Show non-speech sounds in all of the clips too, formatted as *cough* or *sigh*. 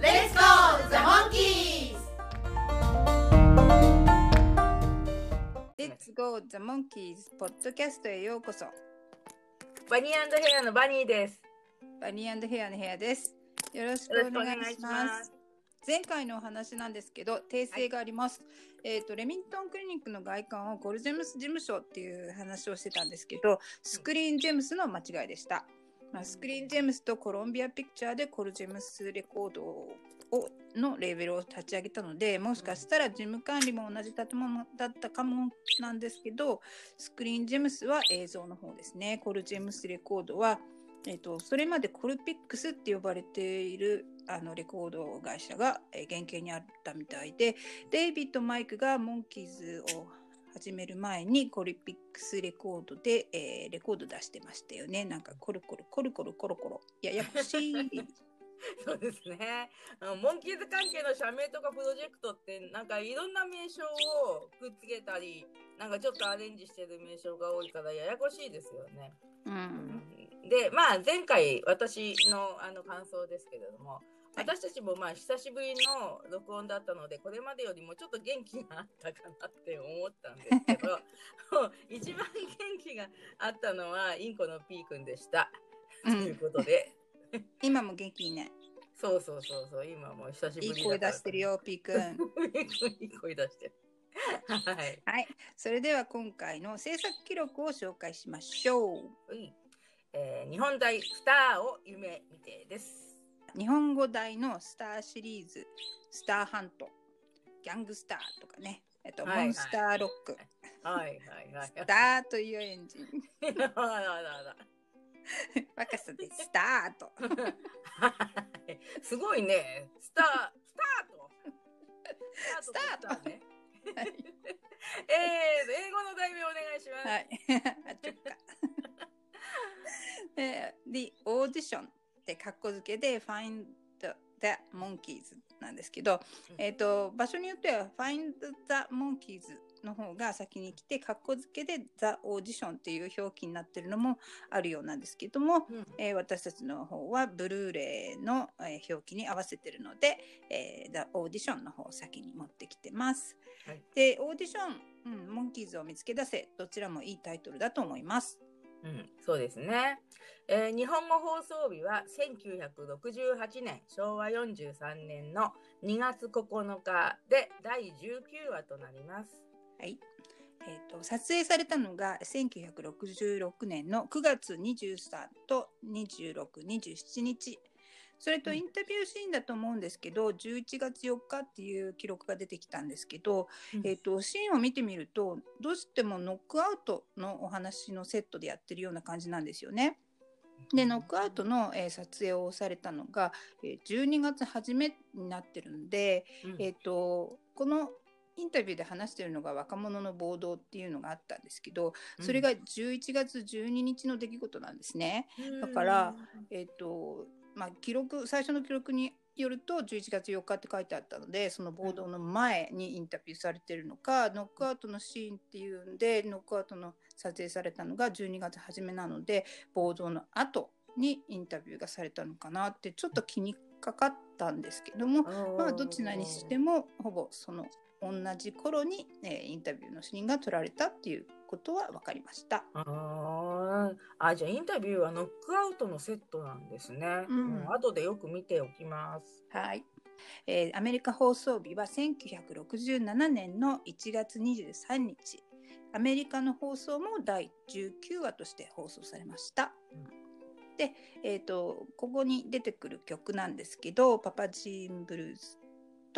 Let's go, the monkeys! Let's Go The Monkeys. ポッドキャストへようこそ。バニーヘアのバニーです。バニーヘアのヘアです。よろしくお願いします。前回のお話なんですけど訂正があります、えっ、とレミントンクリニックの外観をゴルジェムス事務所っていう話をしてたんですけどスクリーンジェムスの間違いでした、まあ、スクリーンジェームスとコロンビアピクチャーでコルジェムスレコードをのレーベルを立ち上げたのでもしかしたら事務管理も同じ建物だったかもなんですけどスクリーンジェームスは映像の方ですね。コルジェムスレコードは、えーと、それまでコルピックスって呼ばれているあのレコード会社が、原型にあったみたいでデイビッド・マイクがモンキーズを始める前にコルピックスレコードで、えー、レコード出してましたよねなんかコルコルコルコルコロコロややこしい *laughs* そうですね。モンキーズ関係の社名とかプロジェクトってなんかいろんな名称をくっつけたりなんかちょっとアレンジしてる名称が多いからややこしいですよね。うん、でまあ前回私のあの感想ですけれども。私たちもまあ久しぶりの録音だったのでこれまでよりもちょっと元気があったかなって思ったんですけど *laughs* 一番元気があったのはインコのピーくんでした。ということで、今も元気ね。そうそうそうそう、今も久しぶりいい声出してるよ、ピーくん。*laughs* いい声出してる。はい、はい、それでは今回の制作記録を紹介しましょう。はいえー、日本大スターを夢見てです。日本語大のスターシリーズ、スターハント、ギャングスターとかね、えっと、はいはい、モンスターロック、はいはいはい、スターというエンジン。若さでスタート。すごいね。スター、スタート。スタート。ね。はい、えー、英語の題名お願いします。はい。*laughs* あ、ちょっか。えー、The Audition ってカッコ付けで Find the Monkeys なんですけど、うん、えっ、ー、と、場所によっては Find the Monkeys の方が先に来て、カッコ付けでザ・オーディションっていう表記になってるのもあるようなんですけども、うん、えー、私たちの方はブルーレイの、えー、表記に合わせてるので、えー、ザ・オーディションの方を先に持ってきてます。はい、で、オーディション、うん、モンキーズを見つけ出せ、どちらもいいタイトルだと思います。うん、そうですね、えー、日本語放送日は1968年昭和43年の2月9日で第19話となります。はい。えーと、撮影されたのが1966年の9月23と2627日それとインタビューシーンだと思うんですけど、うん、11月4日っていう記録が出てきたんですけど、うん、えーと、シーンを見てみるとどうしてもノックアウトのお話のセットでやってるような感じなんですよね。でノックアウトの、えー、撮影をされたのが、えー、12月初めになってるんで、うん、えーとこのインタビューで話してるのが若者の暴動っていうのがあったんですけどそれが11月12日の出来事なんですね。だから、えーとまあ、記録最初の記録によると11月4日って書いてあったのでその暴動の前にインタビューされてるのか、ノックアウトのシーンっていうんでノックアウトの撮影されたのが12月初めなので暴動の後にインタビューがされたのかなってちょっと気にかかったんですけどもまあどちらにしてもほぼその同じ頃に、えー、インタビューのシーンが撮られたっていうことは分かりました。ああじゃあインタビューはノックアウトのセットなんですね。うん、うん、後でよく見ておきます。はい。えー、アメリカ放送日は1967年の1月23日。アメリカの放送も第19話として放送されました。うんで、えーとここに出てくる曲なんですけど「パパジーンブルーズ」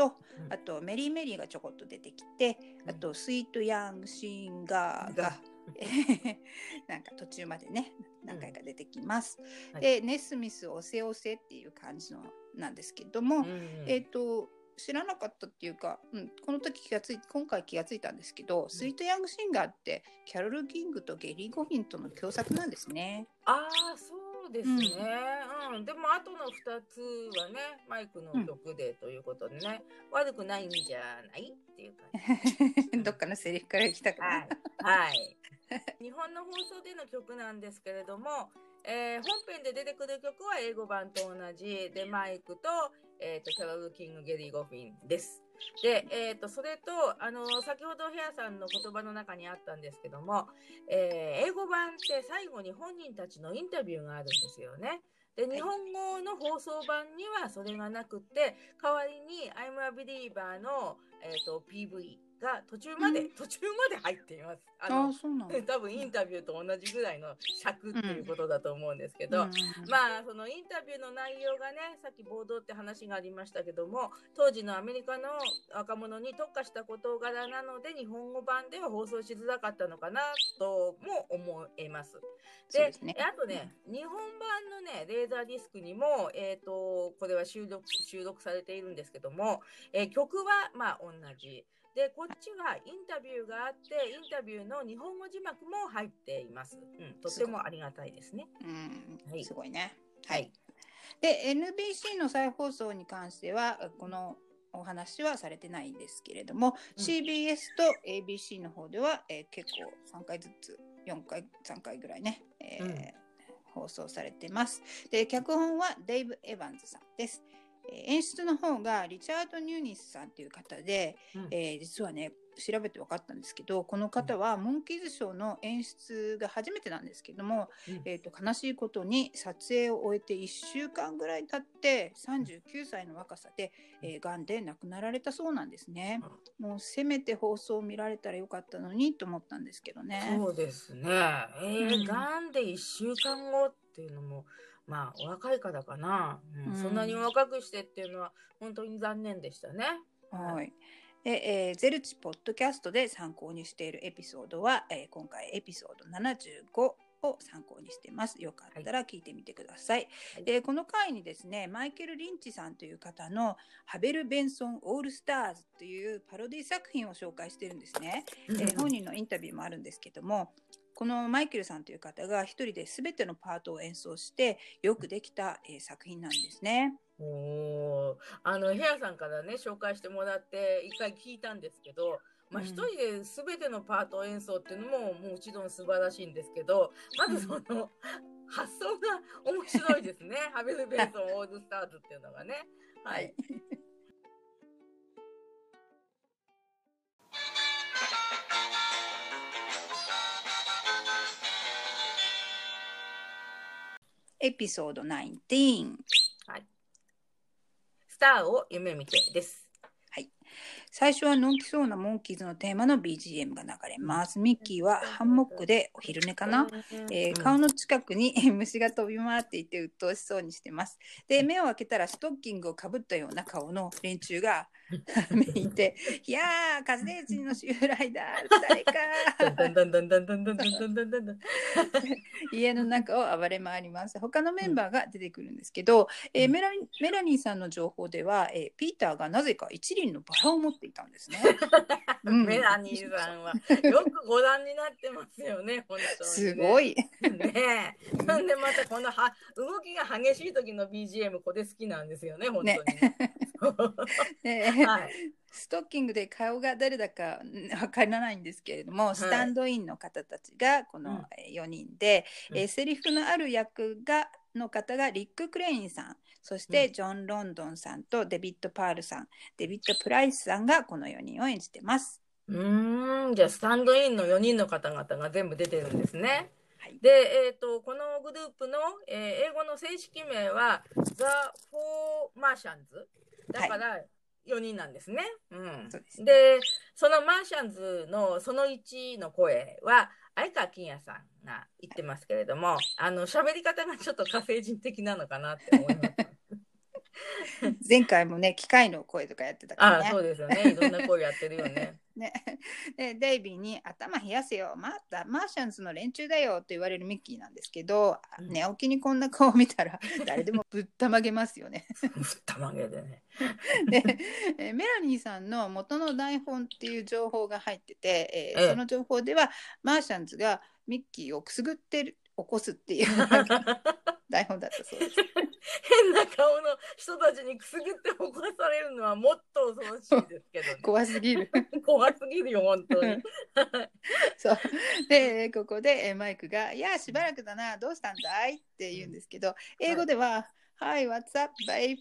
と、あとメリーメリーがちょこっと出てきて、あとスイートヤングシンガーが、*laughs* なんか途中までね何回か出てきます。うん。はい、でネスミスおせおせっていう感じのなんですけども、うん、えっ、ー、と知らなかったっていうか、うん、この時気がつい今回気がついたんですけど、スイート・ヤング・シンガーってキャロル・キングとゲリー・ゴフィンとの共作なんですね。ああそうですね、うんでもあとの2つはねマイクの曲でということでね、悪くないんじゃないっていう感じ。*laughs* どっかのセリフから来たかな。はい、はい、日本の放送での曲なんですけれども、えー本編で出てくる曲は英語版と同じでマイクと,、えー、とキャロル・キング・ゲリー・ゴフィンです。で、えー、とそれとあの先ほどヘアさんの言葉の中にあったんですけども、えー英語版って最後に本人たちのインタビューがあるんですよね。で日本語の放送版にはそれがなくって代わりに「I'm a Believer の」えー、と PV が途中まで、うん途中まで入っています。ああの。*laughs* 多分インタビューと同じぐらいの尺っていうことだと思うんですけど、うんまあそのインタビューの内容がねさっき報道って話がありましたけども当時のアメリカの若者に特化した事柄なので日本語版では放送しづらかったのかなとも思います。でね。あとね、日本版のね、レーザーディスクにも、えっ、と、これは収録、収録されているんですけども、えー曲は、まあ、同じ。で、こっちはインタビューがあって、インタビューの日本語字幕も入っています。うん、とてもありがたいですね。うん、はいすごいね。ははいい。で、NBC の再放送に関しては、このお話はされてないんですけれども、うん CBS と ABC の方では、えー結構3回ずつ、4回、3回ぐらいね、えーうん放送されてます。で、脚本はデイブ・エヴァンズさんです。えー演出の方がリチャード・ニューニスさんという方で、うんえー実はね調べて分かったんですけどこの方はモンキーズショーの演出が初めてなんですけども、うんえー、と悲しいことに撮影を終えて1週間ぐらい経って39歳の若さで、えー、がんで亡くなられたそうなんですね。もうせめて放送を見られたらよかったのにと思ったんですけどね。そうですね。えうんー、がんで1週間後っていうのも、まあ、お若い方かな、うんうんそんなにお若くしてっていうのは、本当に残念でしたね。はい。で、えーゼルチポッドキャストで参考にしているエピソードは、えー今回エピソード75を参考にしています。よかったら聞いてみてください。はいでこの回にですね、マイケル・リンチさんという方のハベル・ベンソン・オールスターズというパロディ作品を紹介してるんですね。えー本人のインタビューもあるんですけども、このマイケルさんという方が一人で全てのパートを演奏してよくできた、えー作品なんですね。おー。あのヘアさんからね紹介してもらって一回聞いたんですけど、まあ、うん。一人で全てのパート演奏っていうのももちろん素晴らしいんですけどまずその発想が面白いですね。ハベル・ベンソン・オールスターズっていうのがね。はい、エピソード19。スターを夢見てです。最初はのんきそうなモンキーズのテーマの BGM が流れます。ミッキーはハンモックでお昼寝かな、えー、顔の近くに *laughs* 虫が飛び回っていて鬱陶しそうにしてます。で、目を開けたらストッキングをかぶったような顔の連中が *laughs* いて、いやー、火星人の襲来だ。誰か家の中を暴れ回ります。他のメンバーが出てくるんですけど、えー、メラメラニーさんの情報では、えー、ピーターがなぜか一輪のバラを持っていたんですね。*laughs* うんメラニーさんは *laughs* よくご覧になってますよね、本当に、ね。すごい。ねえ。なんでまたこのは動きが激しい時の BGM これ好きなんですよね、本当に *laughs* ね。ねはい。ストッキングで顔が誰だかうんわからないんですけれども、スタンドインの方たちがこの4人で、うんえーセリフのある役がの方がリック・クレインさんそしてジョン・ロンドンさんとデビッド・パールさんデビッド・プライスさんがこの4人を演じてます。うーん、じゃあスタンドインの4人の方々が全部出てるんですね。はいで、えっ、と、このグループの、えー英語の正式名は The Four Martians。だから4人なんですね。うん。そうですで、そのマーシャンズのその1の声は、相川金也さんが言ってますけれども、あの、喋り方がちょっと火星人的なのかなって思います。*laughs* 前回もね機械の声とかやってたからね。ああそうですよね。いろんな声やってるよね。*laughs* ね、*laughs* でデイビーに「頭冷やせよ。またマーシャンズの連中だよ」と言われるミッキーなんですけど、うん。寝起きにこんな顔を見たら誰でもぶったまげますよね。ぶったまげでね。でえメラニーさんの元の台本っていう情報が入ってて、えーええ。その情報ではマーシャンズがミッキーをくすぐってる起こすっていう台本だったそうです。変な顔の人たちにくすぐって起こされるのはもっと恐ろしいですけど、ね、*laughs* 怖すぎる。*laughs* 怖すぎるよ本当に。*laughs* そう。でここでえーマイクが「いやしばらくだなどうしたんだい?」って言うんですけど英語では「Hi what's up babe?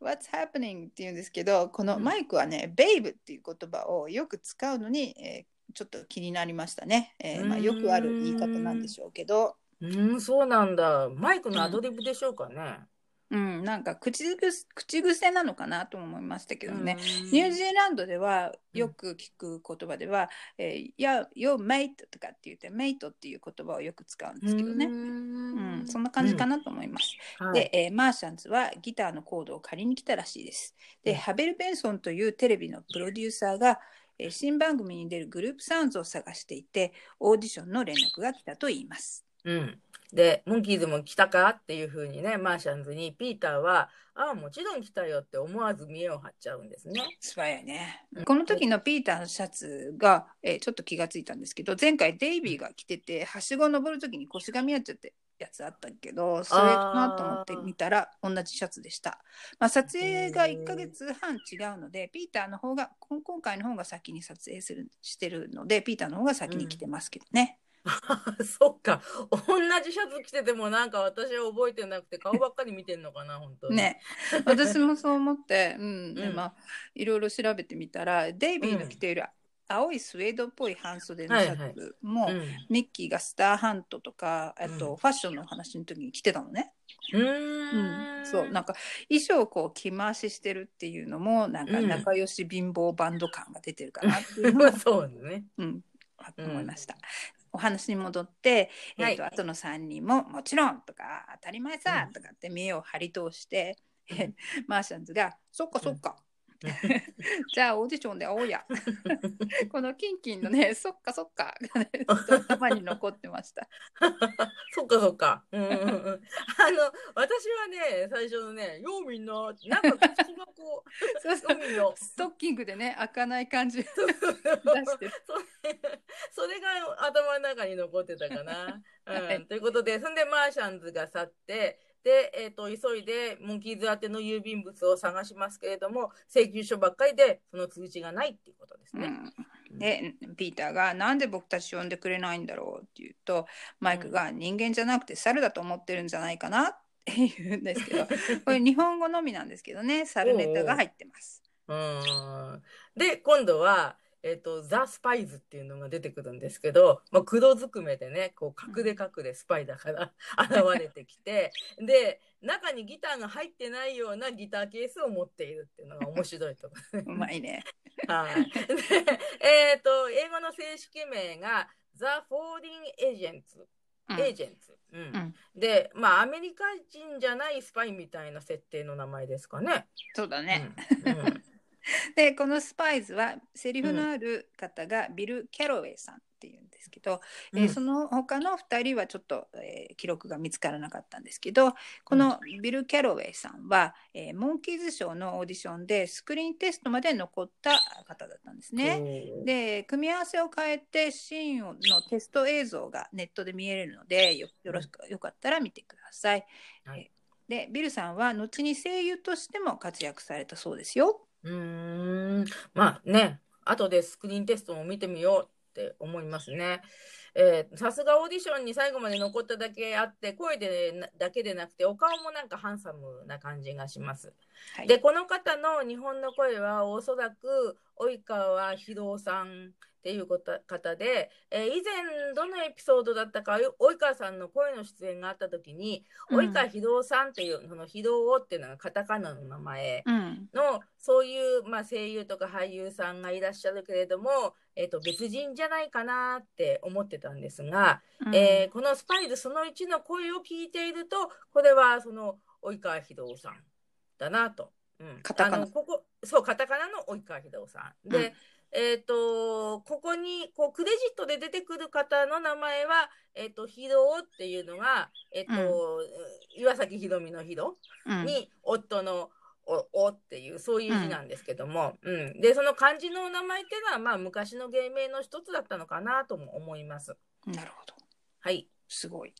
What's happening?」って言うんですけどこのうん。マイクはね「babe」っていう言葉をよく使うのに、えーちょっと気になりましたね、えーまあ、よくある言い方なんでしょうけど、うんそうなんだ。マイクのアドリブでしょうかね、うん、なんか口癖口癖なのかなとも思いましたけどね、うんニュージーランドではよく聞く言葉では「えー、いや、よ、メイト」とかって言って「メイト」っていう言葉をよく使うんですけどね。うん、そんな感じかなと思います。はいで、えーマーシャンズはギターのコードを借りに来たらしいです。で、うんハベル・ベンソンというテレビのプロデューサーが、えー新番組に出るグループサウンズを探していて、オーディションの連絡が来たと言います。うん。で、モンキーズも来たかっていうふうにね、マーシャンズに、ピーターは、ああ、もちろん来たよって思わず見栄を張っちゃうんですね。素早いねうん。この時のピーターのシャツが、えーちょっと気がついたんですけど、前回デイビーが着てて、はしご登る時に腰が見合っちゃってやつあったけど、それかなと思って見たら同じシャツでした。まあ、撮影が1ヶ月半違うので、ピーターの方が、こん今回の方が先に撮影するしてるので、ピーターの方が先に来てますけどね。*laughs* そっか。同じシャツ着ててもなんか私は覚えてなくて顔ばっかり見てんのかな、本当に。ね、私もそう思って、*laughs* うん、でうんまあ、いろいろ調べてみたら、デイビーの着ている青いスウェードっぽい半袖のシャツも、うん。ミッキーがスターハントとか、あうんとファッションの話の時に着てたのね。ううーん。そう、なんか衣装をこう着回ししてるっていうのも、なんかうん仲良し貧乏バンド感が出てるかなっていうのを、*laughs* そうですね。うん、思いました。お話に戻って、えーとは後の3人も「もちろん」とか「当たり前さ」うん。とかって目を張り通して、うん。え *laughs* マーシャンズが「そっかそっか」うんじゃあオーディションで会おうや。このキンキンのね「*laughs* そっかそっか」が *laughs* ね頭に残ってました。そっかそっか。うんうんうん。あの、私はね、最初のね、ようみんな、なんか口がこう、*laughs* そうそうようみんな。ストッキングでね開かない感じ出してる。それそれが頭の中に残ってたかな。うんはいということで、そんでマーシャンズが去って、で、えっ、と、急いでモンキーズ宛ての郵便物を探しますけれども、請求書ばっかりで、その通知がないっていうことですね。うんでピーターが「なんで僕たち呼んでくれないんだろう?」って言うとマイクが「人間じゃなくて猿だと思ってるんじゃないかな?」って言うんですけど *laughs* これ日本語のみなんですけどね猿ネタが入ってます。うんで、今度は、えっ、と、ザ・スパイズっていうのが出てくるんですけど、まあ、黒ずくめでね、こう、隠れ隠れスパイだから現れてきて、で、中にギターが入ってないようなギターケースを持っているっていうのが面白いところ。うまいね。はい。で、えっ、と、英語の正式名が、ザ・フォーディン・エージェンツ。うんエージェンツ。うんうんで、まあ、アメリカ人じゃないスパイみたいな設定の名前ですかね。そうだね。うんうん *laughs* でこのスパイズはセリフのある方がビル・キャロウェイさんっていうんですけど、えーうんその他の2人はちょっと、えー記録が見つからなかったんですけどこのビル・キャロウェイさんは、えーモンキーズショーのオーディションでスクリーンテストまで残った方だったんですね。で組み合わせを変えてシーンのテスト映像がネットで見えるのでよよろしくよかったら見てください。はいでビルさんは後に声優としても活躍されたそうですよ。うーんまあね、後でスクリーンテストも見てみようって思いますね。えーさすがオーディションに最後まで残っただけあって、声でなだけでなくて、お顔もなんかハンサムな感じがします。はい、で、この方の日本の声は、おそらく及川博さんっていうこと方で、えー以前どのエピソードだったか、及川さんの声の出演があった時に、うん及川博さんっていう、その博っていうのがカタカナの名前。うんのそういう、まあ、声優とか俳優さんがいらっしゃるけれども、えっと別人じゃないかなって思ってたんですが、うんえーこのスパイズその1の声を聞いているとこれはその及川秀夫さんだなと。うん、カタカナあのここそうカタカナの及川秀夫さん。で、うんえっ、とここにこうクレジットで出てくる方の名前はえっ、と秀夫っていうのがえっ、と、岩崎宏美の秀うんに夫のおおっていうそういう字なんですけども、うんでその漢字のお名前っていうのはまあ昔の芸名の一つだったのかなとも思います。なるほど。はい。すごい。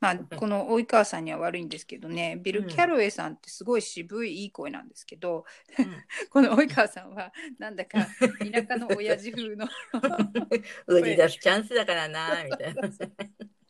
まあ、この及川さんには悪いんですけどね、ビル・キャロウェイさんってすごい渋いいい声なんですけど、うん。*laughs* この及川さんはなんだか田舎の親父風の。*laughs* 売り出すチャンスだからなみたいな。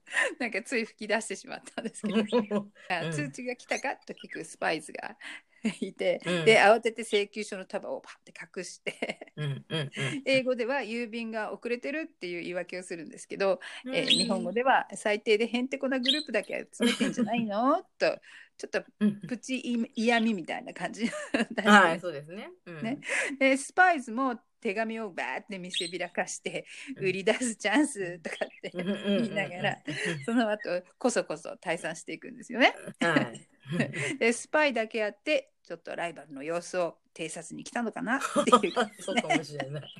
*laughs* なんかつい吹き出してしまったんですけど、うん。通知が来たか？と聞くスパイスが *laughs* いて、うん。で慌てて請求書の束をパッて隠してうんうん英語では郵便が遅れてるっていう言い訳をするんですけど、うん。えー日本語では最低でへんてこなグループだけ集めてんじゃないの？とちょっとうんプチ嫌味みたいな感じ *laughs* はい、そうですね。うん。ね。でスパイスも手紙をバーって見せびらかして売り出すチャンスとかって言いながらその後こそこそ退散していくんですよね。はい。*laughs* でスパイだけあってちょっとライバルの様子を偵察に来たのかなっていう感じです *laughs* そうねかもしれない。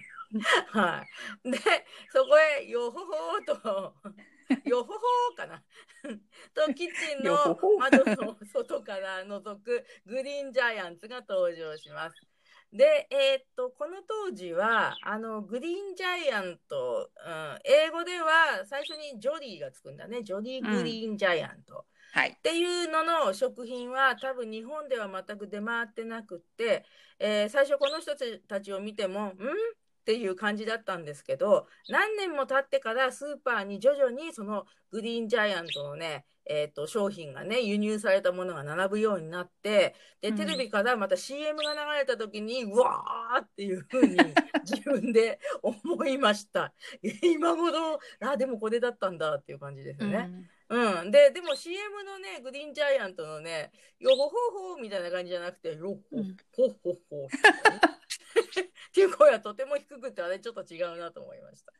はい。で、そこへ、よほほーと、よほほーかな。*laughs* と、キッチンの窓の外から覗くグリーンジャイアンツが登場します。で、えーっと、この当時は、あの、グリーンジャイアント、うん、英語では最初にジョリーがつくんだね。ジョリー・グリーンジャイアント。はい。っていうのの食品は多分日本では全く出回ってなくって、えー最初この人たちを見てもん？っていう感じだったんですけど何年も経ってからスーパーに徐々にそのグリーンジャイアントのねえー、と商品がね輸入されたものが並ぶようになってでうん。テレビからまた CM が流れた時に、うわーっていうふうに *laughs* 自分で思いました。今頃あでもこれだったんだっていう感じですよね。うん、ででも CM のねグリーンジャイアントのね「よほほほ」みたいな感じじゃなくて「よほうん。ほほほ」っていう声は *laughs* とても低くてあれちょっと違うなと思いました。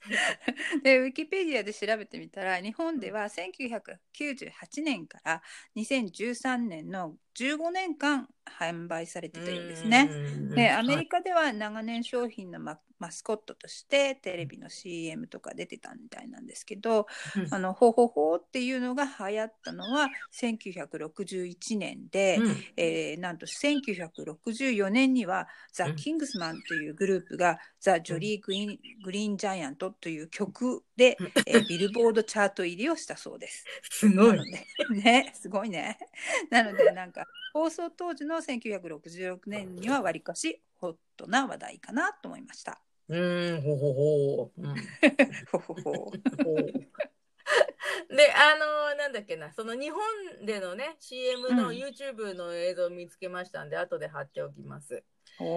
*laughs* でウィキペディアで調べてみたら日本では1998年から2013年の15年間販売されててるんですね。でアメリカでは長年商品のママスコットとしてテレビの CM とか出てたみたいなんですけど「うん。あのほほほ」っていうのが流行ったのは1961年で、うん。えーなんと1964年にはザ・うん。キングスマンというグループがザ・ジョリー・ググリーン・ジャイアントという曲で、えービルボードチャート入りをしたそうです。*laughs* すごいなの。で *laughs* ね、すごいね。なのでなんか放送当時の1966年にはわりかしホットな話題かなと思いました。うんほほほ。うん *laughs* ほほほ。ほであのなんだっけなその日本でのね CM のうん YouTube の映像を見つけましたんで、後で貼っておきます。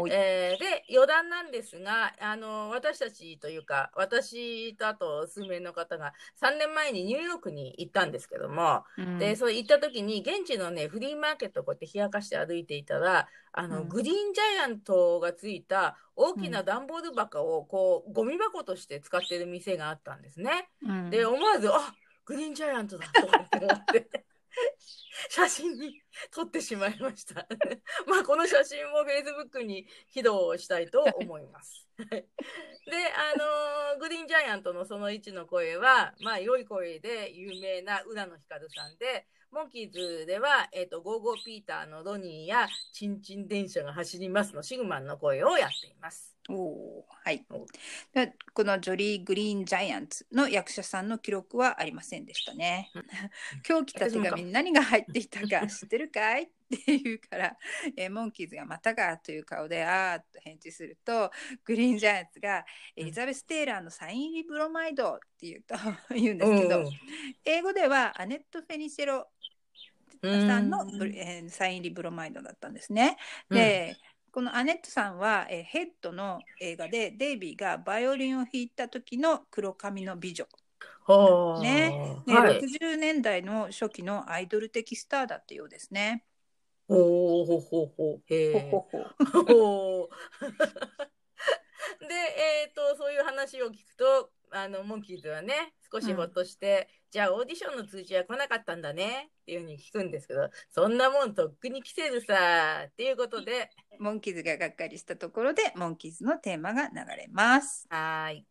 えーで余談なんですがあの私たちというか私とあと数名の方が3年前にニューヨークに行ったんですけども、うん。でそう行った時に現地のねフリーマーケットをこうやって冷やかして歩いていたらあの、うん。グリーンジャイアントがついた大きな段ボール箱をこうゴミ箱として使ってる店があったんですね。うん。で思わずあグリーンジャイアントだと思って *laughs* 写真に撮ってしまいました。*laughs* まあこの写真も Facebook に披露したいと思います。であのーグリーンジャイアントのその1の声はまあ良い声で有名な浦野光さんでモンキーズでは、えー、とゴーゴーピーターのロニーやチンチン電車が走りますのシグマンの声をやっています。おーはいお。でこのジョリー・グリーン・ジャイアンツの役者さんの記録はありませんでしたね。今日来た手紙に何が入っていたか知ってるかいって言うから、えーモンキーズがまたかという顔であーっと返事するとグリーン・ジャイアンツがエリザベス・テイラーのサイン入りブロマイドって言うと言うんですけど、英語ではアネット・フェニセロさんのえーサイン入りブロマイドだったんですね。で、このアネットさんは、えーヘッドの映画でデイビーがバイオリンを弾いた時の黒髪の美女。はあねねはい、60年代の初期のアイドル的スターだったようですね。ほうほうほうほう。へえ。ほほほ。*laughs* *laughs* で、えっ、と、そういう話を聞くと、あのモンキーズはね少しほっとして、じゃあオーディションの通知は来なかったんだねっていうふうに聞くんですけどそんなもんとっくに来てるさっていうことでモンキーズががっかりしたところで、モンキーズのテーマが流れます。はーい。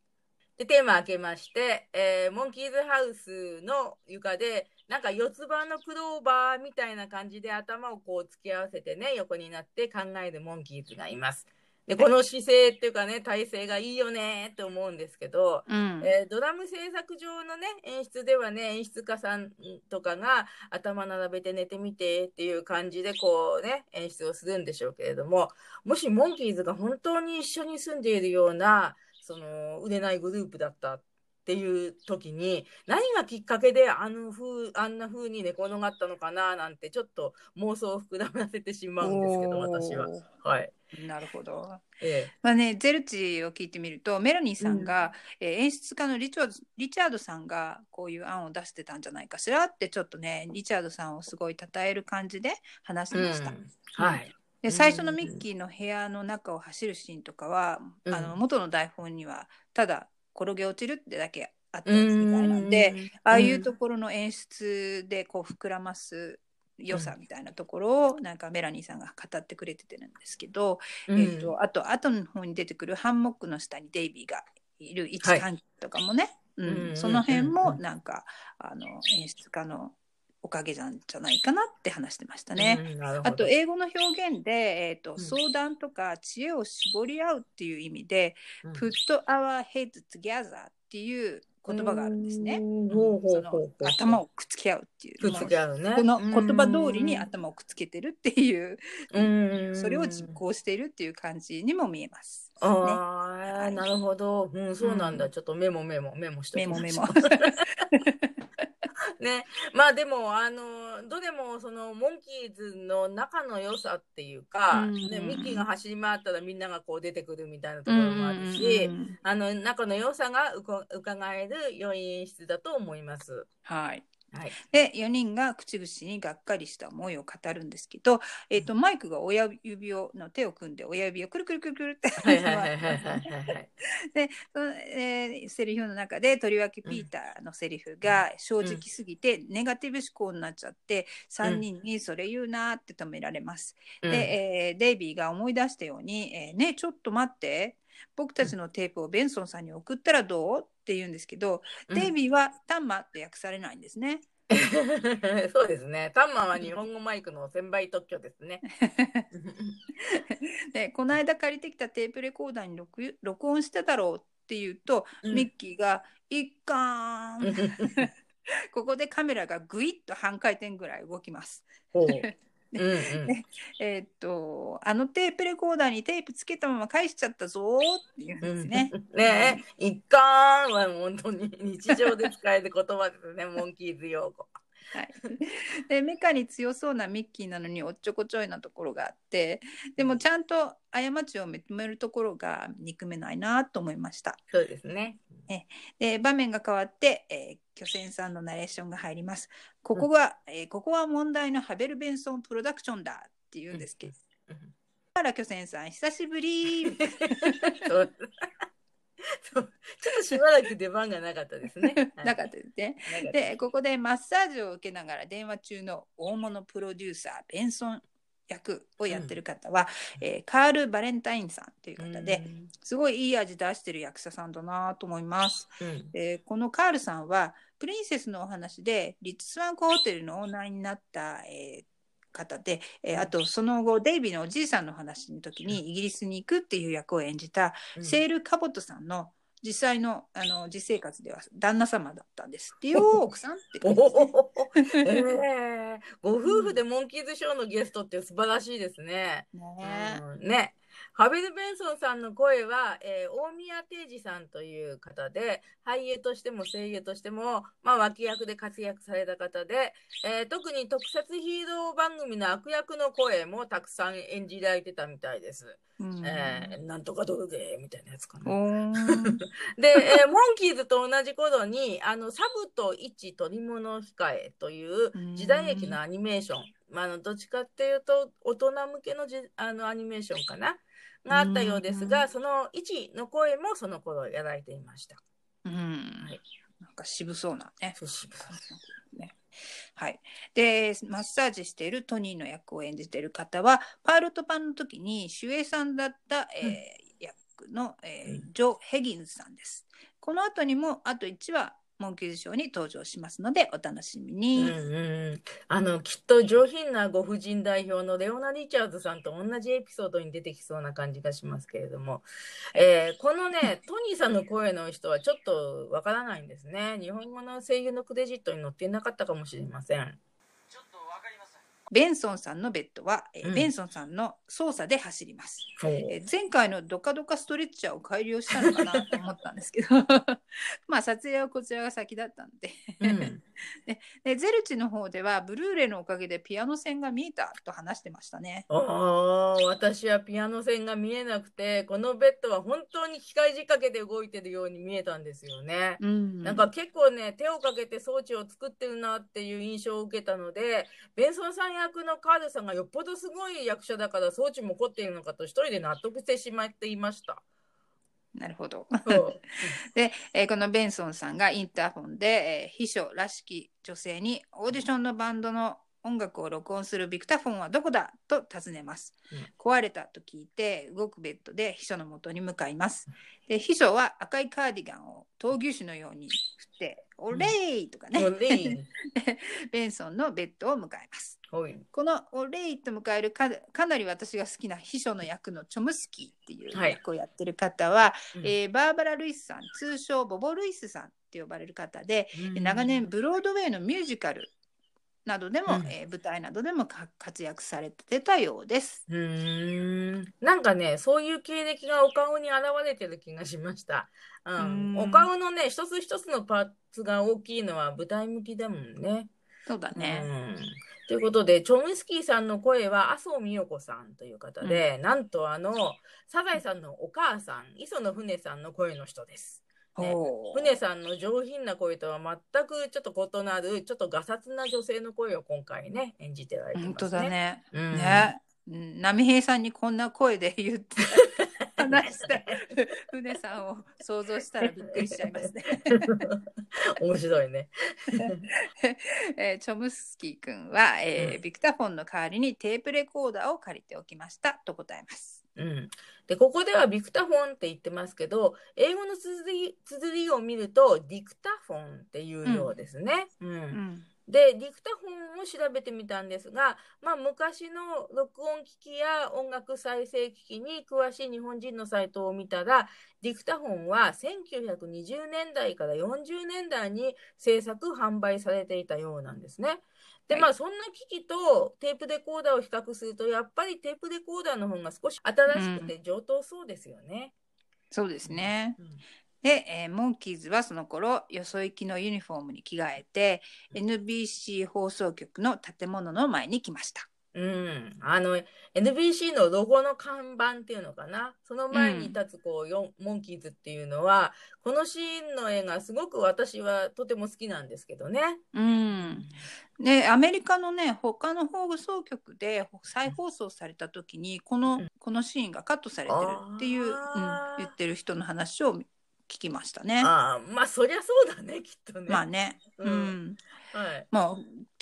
で、テーマ開けまして、えーモンキーズハウスの床で、なんか四つ葉のクローバーみたいな感じで頭をこう突き合わせてね、横になって考えるモンキーズがいます。で、この姿勢っていうかね、体勢がいいよねって思うんですけど、うん。えードラム制作上のね演出ではね演出家さんとかが頭並べて寝てみてっていう感じでこうね演出をするんでしょうけれどももしモンキーズが本当に一緒に住んでいるようなその売れないグループだったっていう時に何がきっかけであの風あんな風に寝転がったのかななんてちょっと妄想を膨らませてしまうんですけど私は。おはい。ーなるほど。えまあね、ゼルチを聞いてみるとメラニーさんが、えー演出家のリチャードリチャードさんがこういう案を出してたんじゃないかしらってちょっとねリチャードさんをすごい称える感じで話しました。うん。はい。で最初のミッキーの部屋の中を走るシーンとかは、うん。あの元の台本にはただ転げ落ちるってだけあったみたいなんで、うん。ああいうところの演出でこう膨らます良さみたいなところをなんかメラニーさんが語ってくれててるんですけど、うん。えー、とあと後の方に出てくるハンモックの下にデイビーがいる位置関係とかもね、うんうんその辺うん。もなんかあの演出家のおかげなんじゃないかなって話してましたね。うんなるほど。あと英語の表現で、えーとん。相談とか知恵を絞り合うっていう意味で、うん。put our heads together っていう言葉があるんですね。頭をくっつけ合うっていう。くっつけ合うね。この言葉通りに頭をくっつけてるっていう、うんそれを実行しているっていう感じにも見えます。ああ、はいなるほど。うん、そうなんだ。うんちょっとメモメモメモしときましょメモメモう。*laughs* ね、まあでもあのどれもそのモンキーズの仲の良さっていうか、うんね、ミッキーが走り回ったらみんながこう出てくるみたいなところもあるし、うんあの仲の良さがうか伺える良い演出だと思います。はい。はい。で4人が口々にがっかりした思いを語るんですけど、えー、とマイクが親指をの手を組んで親指をくるくるくるくるって。でその、えーセリフの中でとりわけピーターのセリフが正直すぎてネガティブ思考になっちゃって3人にそれ言うなって止められます。うんで、えーデイビーが思い出したように「えーねちょっと待って僕たちのテープをベンソンさんに送ったらどう?」って言うんですけど、デイビーは「タンマ」って訳されないんですね。*laughs* そうですね。タンマは日本語マイクの専売特許ですね。*laughs* でこの間借りてきたテープレコーダーに録録音してたろうって言うと、うんミッキーが「いっかーん」*laughs* ここでカメラがぐいっと半回転ぐらい動きます。ほう。うんうん。えーっとあのテープレコーダーにテープつけたまま返しちゃったぞーって言うんですね。ねえ、一貫は本当に日常で使える言葉ですね、モンキーズ用語。はい、でメカに強そうなミッキーなのにおっちょこちょいなところがあってでもちゃんと過ちを認めるところが憎めないなと思いました。そうですね。で場面が変わって、えー巨泉さんのナレーションが入ります。ここが、えーここは問題のハベル・ベンソンプロダクションだって言うんですけど、うん。あら巨泉さん久しぶり。*laughs* そう。そう。ちょっとしばらく出番がなかったですね。なかったですね。でここでマッサージを受けながら電話中の大物プロデューサーベンソン役をやってる方は、えーカール・バレンタインさんという方で、すごいいい味出してる役者さんだなと思います。うん。うんえーこのカールさんはプリンセスのお話でリッツスワンクホテルのオーナーになった、えー方で、えーあとその後デイビーのおじいさんの話の時にイギリスに行くっていう役を演じた、うん。セール・カボットさんの実際のあの実生活では旦那様だったんですっていう奥さんってお感じですね。お、ええご夫婦でモンキーズショーのゲストって素晴らしいですね。*laughs* ね。うん。ね。ハベル・ベンソンさんの声は、えー大宮定治さんという方で俳優としても声優としても、まあ、脇役で活躍された方で、えー特に特撮ヒーロー番組の悪役の声もたくさん演じられてたみたいです。うん。えーなんとかドルでみたいなやつかな。*laughs* で、えーモンキーズと同じ頃に、あの、サブと一取り物控えという時代劇のアニメーション、まあ、どっちかっていうと、大人向けのじあのアニメーションかながあったようですが、うんその一の声もその頃やられていました。ううん、はい。なんか渋そうなね。そう渋そう。ね。はい、でマッサージしているトニーの役を演じている方はパイロット版の時に守衛さんだった、えー役の、えーうん。ジョ・ヘギンズさんです。この後にもあと1話モンキーズショーに登場しますのでお楽しみに。うんうん、あのきっと上品なご婦人代表のレオナ・リチャーズさんと同じエピソードに出てきそうな感じがしますけれども、えーこのねトニーさんの声の人はちょっとわからないんですね。日本語の声優のクレジットに載っていなかったかもしれませんベンソンさんのベッドは、えーうん。ベンソンさんの操作で走ります。ほう。えー前回のドカドカストレッチャーを改良したのかなと思ったんですけど。*laughs* まあ撮影はこちらが先だったんで。うん *laughs* でゼルチの方ではブルーレイのおかげでピアノ線が見えたと話してましたね。ああ、私はピアノ線が見えなくて、このベッドは本当に機械仕掛けで動いてるように見えたんですよね。うんなんか結構ね、手をかけて装置を作ってるなっていう印象を受けたので、ベンソンさん役のカールさんがよっぽどすごい役者だから装置も凝っているのかと一人で納得してしまっていました。なるほど。*laughs* で、えーこのベンソンさんがインターホンで、えー秘書らしき女性にオーディションのバンドの音楽を録音するビクタフォンはどこだと尋ねます、うん。壊れたと聞いて動くベッドで秘書のもとに向かいます。で秘書は赤いカーディガンを闘牛士のように振って「オレイ!」とかね、もうね、*laughs* ベンソンのベッドを迎えます。この「オレイ!」と迎えるかかなり私が好きな秘書の役のチョムスキーっていうはい。役をやってる方は、うん。えーバーバラ・ルイスさん通称ボボ・ルイスさんって呼ばれる方で、長年ブロードウェイのミュージカルなどでも、うんえー舞台などでもか活躍されてたようです。うーんなんかね、そういう経歴がお顔に現れてる気がしました。うん、うんお顔のね、一つ一つのパーツが大きいのは舞台向きだもんね。そうだね。うんということで、チョムスキーさんの声は麻生美代子さんという方で、なんとあの、サザエさんのお母さん、磯野船さんの声の人です。ね船さんの上品な声とは全くちょっと異なる、ちょっとガサツな女性の声を今回ね、演じてられてますね。本当だね。うんね。うん波平さんにこんな声で言って *laughs* 話した船さんを想像したらびっくりしちゃいますね。*laughs* 面白いね。*laughs* えーチョムスキー君は、えーうんビクタフォンの代わりにテープレコーダーを借りておきましたと答えます。うん、でここではビクタフォンって言ってますけど英語の綴り綴りを見るとディクタフォンっていうようですね。うんうんでディクタフォンを調べてみたんですが、まあ、昔の録音機器や音楽再生機器に詳しい日本人のサイトを見たらディクタフォンは1920年代から40年代に制作販売されていたようなんですね。ではいまあそんな機器とテープレコーダーを比較するとやっぱりテープレコーダーの方が少し新しくて上等そうですよね。そうですね。うんで、えーモンキーズはその頃よそ行きのユニフォームに着替えて NBC 放送局の建物の前に来ました。うん、あの NBC のロゴの看板っていうのかなその前に立つこう、よモンキーズっていうのはこのシーンの絵がすごく私はとても好きなんですけどね。うん、でアメリカのね他の放送局で再放送された時にこの,、うん。このシーンがカットされてるっていう、うん言ってる人の話を聞きましたね。ああまあそりゃそうだねきっとね。まあね、ううん。んはい、まあ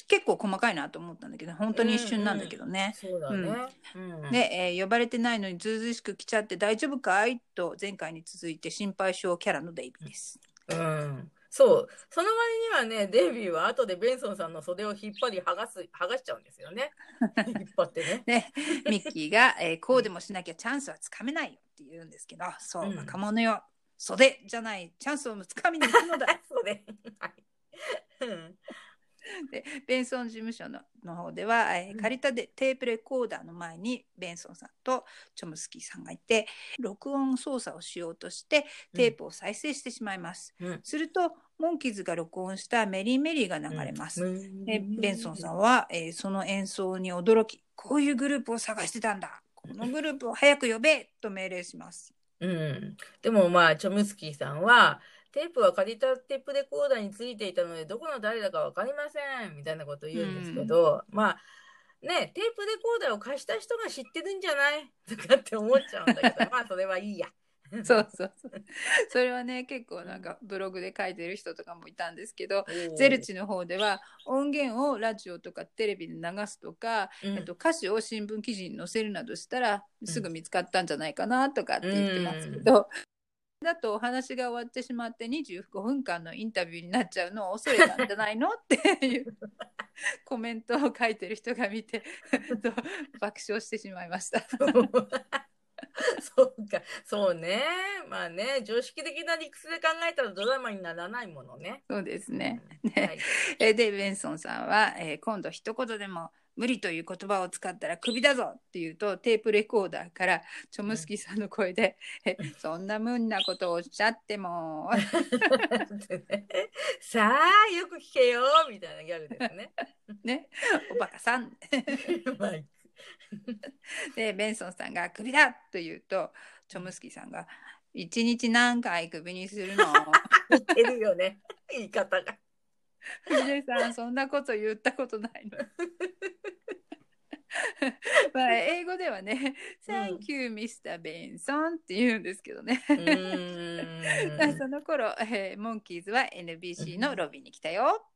結構細かいなと思ったんだけど本当に一瞬なんだけどね。そうだね。うん。で、えー呼ばれてないのにずうずうしく来ちゃって大丈夫かい？と前回に続いて心配性キャラのデイビーです。うん、そう。その割にはねデイビーは後でベンソンさんの袖を引っ張り剥がす剥がしちゃうんですよね。*laughs* 引っ張ってね。でミッキーが、えーこうでもしなきゃチャンスはつかめないよって言うんですけどそう、うん。若者よ。袖じゃない。チャンスをつかみに行くのだ。そうね。はい。うん *laughs* でベンソン事務所のの方では、えーうん。借りたでテープレコーダーの前にベンソンさんとチョムスキーさんがいて録音操作をしようとしてテープを再生してしまいます、うん。するとモンキーズが録音したメリーメリーが流れます、うん。でベンソンさんは、えーその演奏に驚きこういうグループを探してたんだ。このグループを早く呼べと命令します。うん、でもまあチョムスキーさんはテープは借りたテープレコーダーについていたのでどこの誰だか分かりませんみたいなことを言うんですけど、まあねテープレコーダーを貸した人が知ってるんじゃない？とかって思っちゃうんだけど *laughs* まあそれはいいや。そうそうそう。それはね結構なんかブログで書いてる人とかもいたんですけど、ゼルチの方では音源をラジオとかテレビで流すとか、うん。えっと、歌詞を新聞記事に載せるなどしたらすぐ見つかったんじゃないかなとかって言ってますけど、だとお話が終わってしまって25分間のインタビューになっちゃうのを恐れたんじゃないの？っていう *laughs* コメントを書いてる人が見て爆笑してしまいました。そうか、そうね。まあね、常識的な理屈で考えたらドラマにならないものね。そうですね。ねはい、えーでベンソンさんは、えー今度一言でも無理という言葉を使ったらクビだぞって言うとテープレコーダーからチョムスキーさんの声で「えそんな無んなことをおっしゃっても *laughs* さあ、よく聞けよみたいなギャグですね。*laughs* ねおバカさん」*laughs* でベンソンさんが「クビだ!」と言うとチョムスキーさんが「一日何回クビにするの?ク似てるよね。言い方が。」*laughs* ヒデさんそんなこと言ったことないの。*laughs* まあ英語ではね「うん Thank you, Mr. Benson」って言うんですけどね。*laughs* その頃、えーモンキーズは NBC のロビーに来たよ。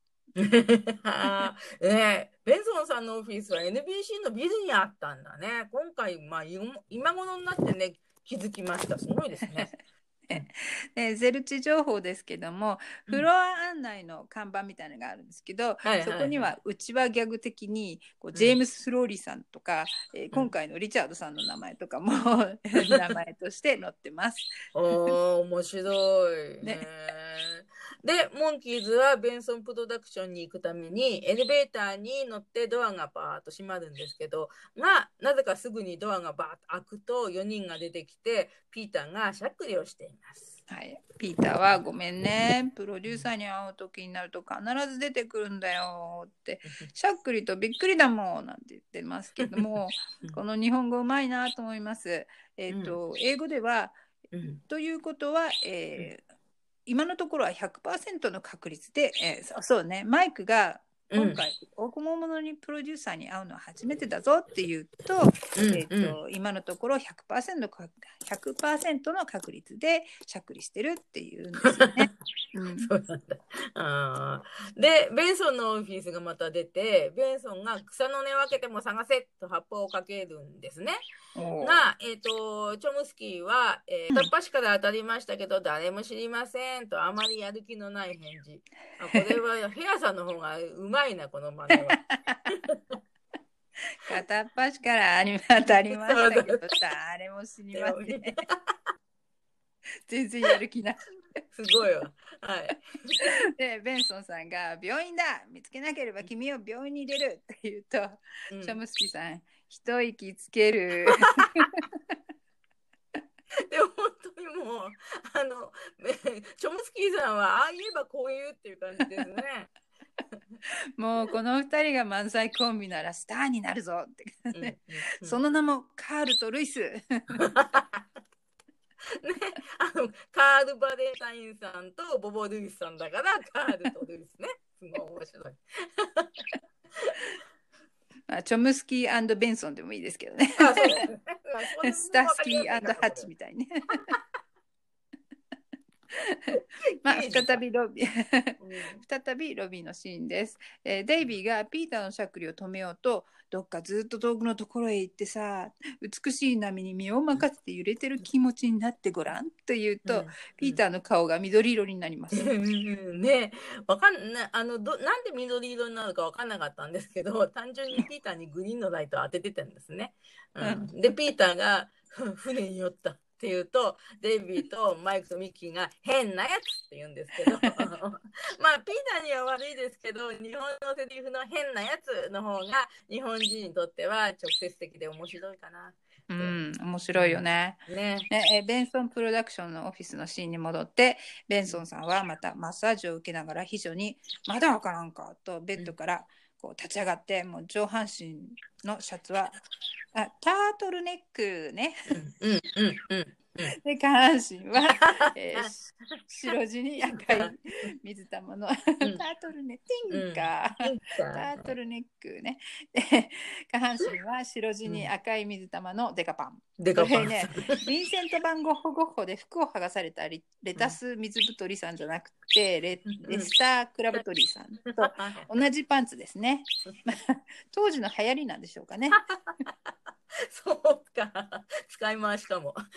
あーねえベンソンさんのオフィスは NBC のビルにあったんだね。今回、まあ、今今頃になってね、気づきました。すごいですね。で *laughs* ゼルチ情報ですけども、うん。フロア案内の看板みたいなのがあるんですけど、はいはいそこにはうちはギャグ的にこうジェームス・フローリーさんとか、えー今回のリチャードさんの名前とかも *laughs* 名前として載ってます。おー、面白い。*laughs* ね。ねで、モンキーズはベンソンプロダクションに行くためにエレベーターに乗ってドアがバーッと閉まるんですけど、が、なぜかすぐにドアがバーッと開くと4人が出てきて、ピーターがしゃっくりをしています。はい、ピーターは「ごめんねプロデューサーに会う時になると必ず出てくるんだよ」って「*laughs* しゃっくりとびっくりだもん」なんて言ってますけどもうん。この日本語うまいなと思います。えっ、と、英語ではうん。ということは、えー今のところは100%の確率で、えーそそうね。マイクが今回、大物物にプロデューサーに会うのは初めてだぞっていうと,、うんえーと今のところ 100%, のか100%の確率でしゃっくりしてるっていうんですよね。*laughs* うんそうなんだ。あーで、ベンソンのオフィスがまた出て、ベンソンが草の根分けても探せと発砲をかけるんですね。が、えっ、と、チョムスキーは、えー、片っ端から当たりましたけど、誰も知りませんと、あまりやる気のない返事。あこれはヘアさんの方がうまいな、この真似は。*laughs* 片っ端からあり当たりましたけど誰も知りません。*laughs* 全然やる気ない。すごいわ。はい。でベンソンさんが「病院だ見つけなければ君を病院に入れる」って言うと、うんチョムスキーさん一息つける *laughs* でも本当にもう、あの、ねチョムスキーさんは、ああ言えばこう言うっていう感じですね。*laughs* もうこの二人が漫才コンビならスターになるぞって、うんうんねうん。その名もカールとルイス。*laughs* ね、あのカール・バレンタインさんとボボ・ルイスさんだからカールとルイスね。*laughs* すごい面白い。まあチョムスキーベンソンでもいいですけどね。ああそれもスタスキーハッチみたいにねまあ再びロビー。うん。再びロビーのシーンです、えーデイビーがピーターのしゃっくりを止めようとどっかずっと遠くのところへ行ってさ美しい波に身を任せて揺れてる気持ちになってごらんと言うと、ピーターの顔が緑色になります、うん。ね。わかんなあのどなんで緑色になるかわかんなかったんですけど *laughs* 単純にピーターにグリーンのライトを当ててたんですね。うん、でピーターがふ *laughs* 船に酔ったって言うとデイビーとマイクとミッキーが「変なやつ」って言うんですけど *laughs* *laughs* まあピーターには悪いですけど日本のセリフの「変なやつ」の方が日本人にとっては直接的で面白いかな。うん面白いよねね。ねえーベンソンプロダクションのオフィスのシーンに戻ってベンソンさんはまたマッサージを受けながら非常に「まだわからんか」とベッドからこう立ち上がってもう上半身のシャツはあタートルネックね。うんうんうん *laughs* で下半身は、*laughs* えーし白地に赤い *laughs* 水玉のタートルネティンカー。タートルネックね。で下半身は白地に赤い水玉のデカパン。でかパン。ね、ヴィンセント・バンゴッホ・ゴッホで服を剥がされたリレタス水太りさんじゃなくて、レレスター・クラブトリーさんと同じパンツですね。まあ当時の流行りなんでしょうかね。*laughs* そうか。使い回しかも。あ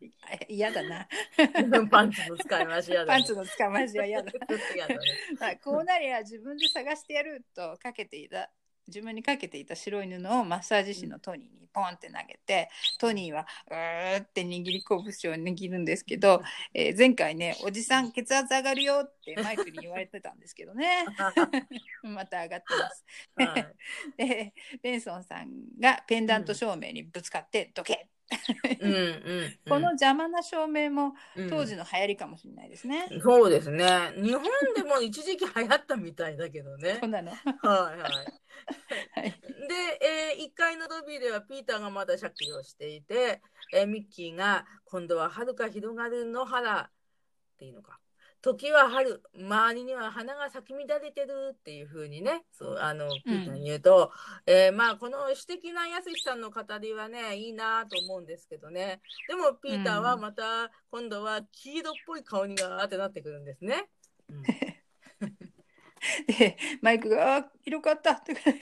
*laughs* 嫌だな。*laughs* パンツの使い回しやだ、パンツの使い回しは嫌だ。やだね。まあこうなりゃ自分で探してやるとかけていた自分にかけていた白い布をマッサージ師のトニーにポンって投げてトニーはうーって握り拳を握るんですけど、えー前回ねおじさん血圧上がるよってマイクに言われてたんですけどね。*laughs* また上がってます。はい。*laughs* でベンソンさんがペンダント照明にぶつかってドケうんうん。この邪魔な照明もうん当時の流行りかもしれないですね。そうですね。日本でも一時期流行ったみたいだけどねこ。んなの。はいはい。はいで、えー、1階のロビーではピーターがまだしゃっきりをしていて、えーミッキーが今度は遥か広がる野原っていうのか。時は春、周りには花が咲き乱れてるっていう風にね、そう、あの、ピーターに言うと、えーまあ、この詩的なやすしさんの語りはね、いいなと思うんですけどね。でも、ピーターはまた、今度は黄色っぽい顔にがーってなってくるんですね。うん *laughs* でマイクが「あー広かった」とか本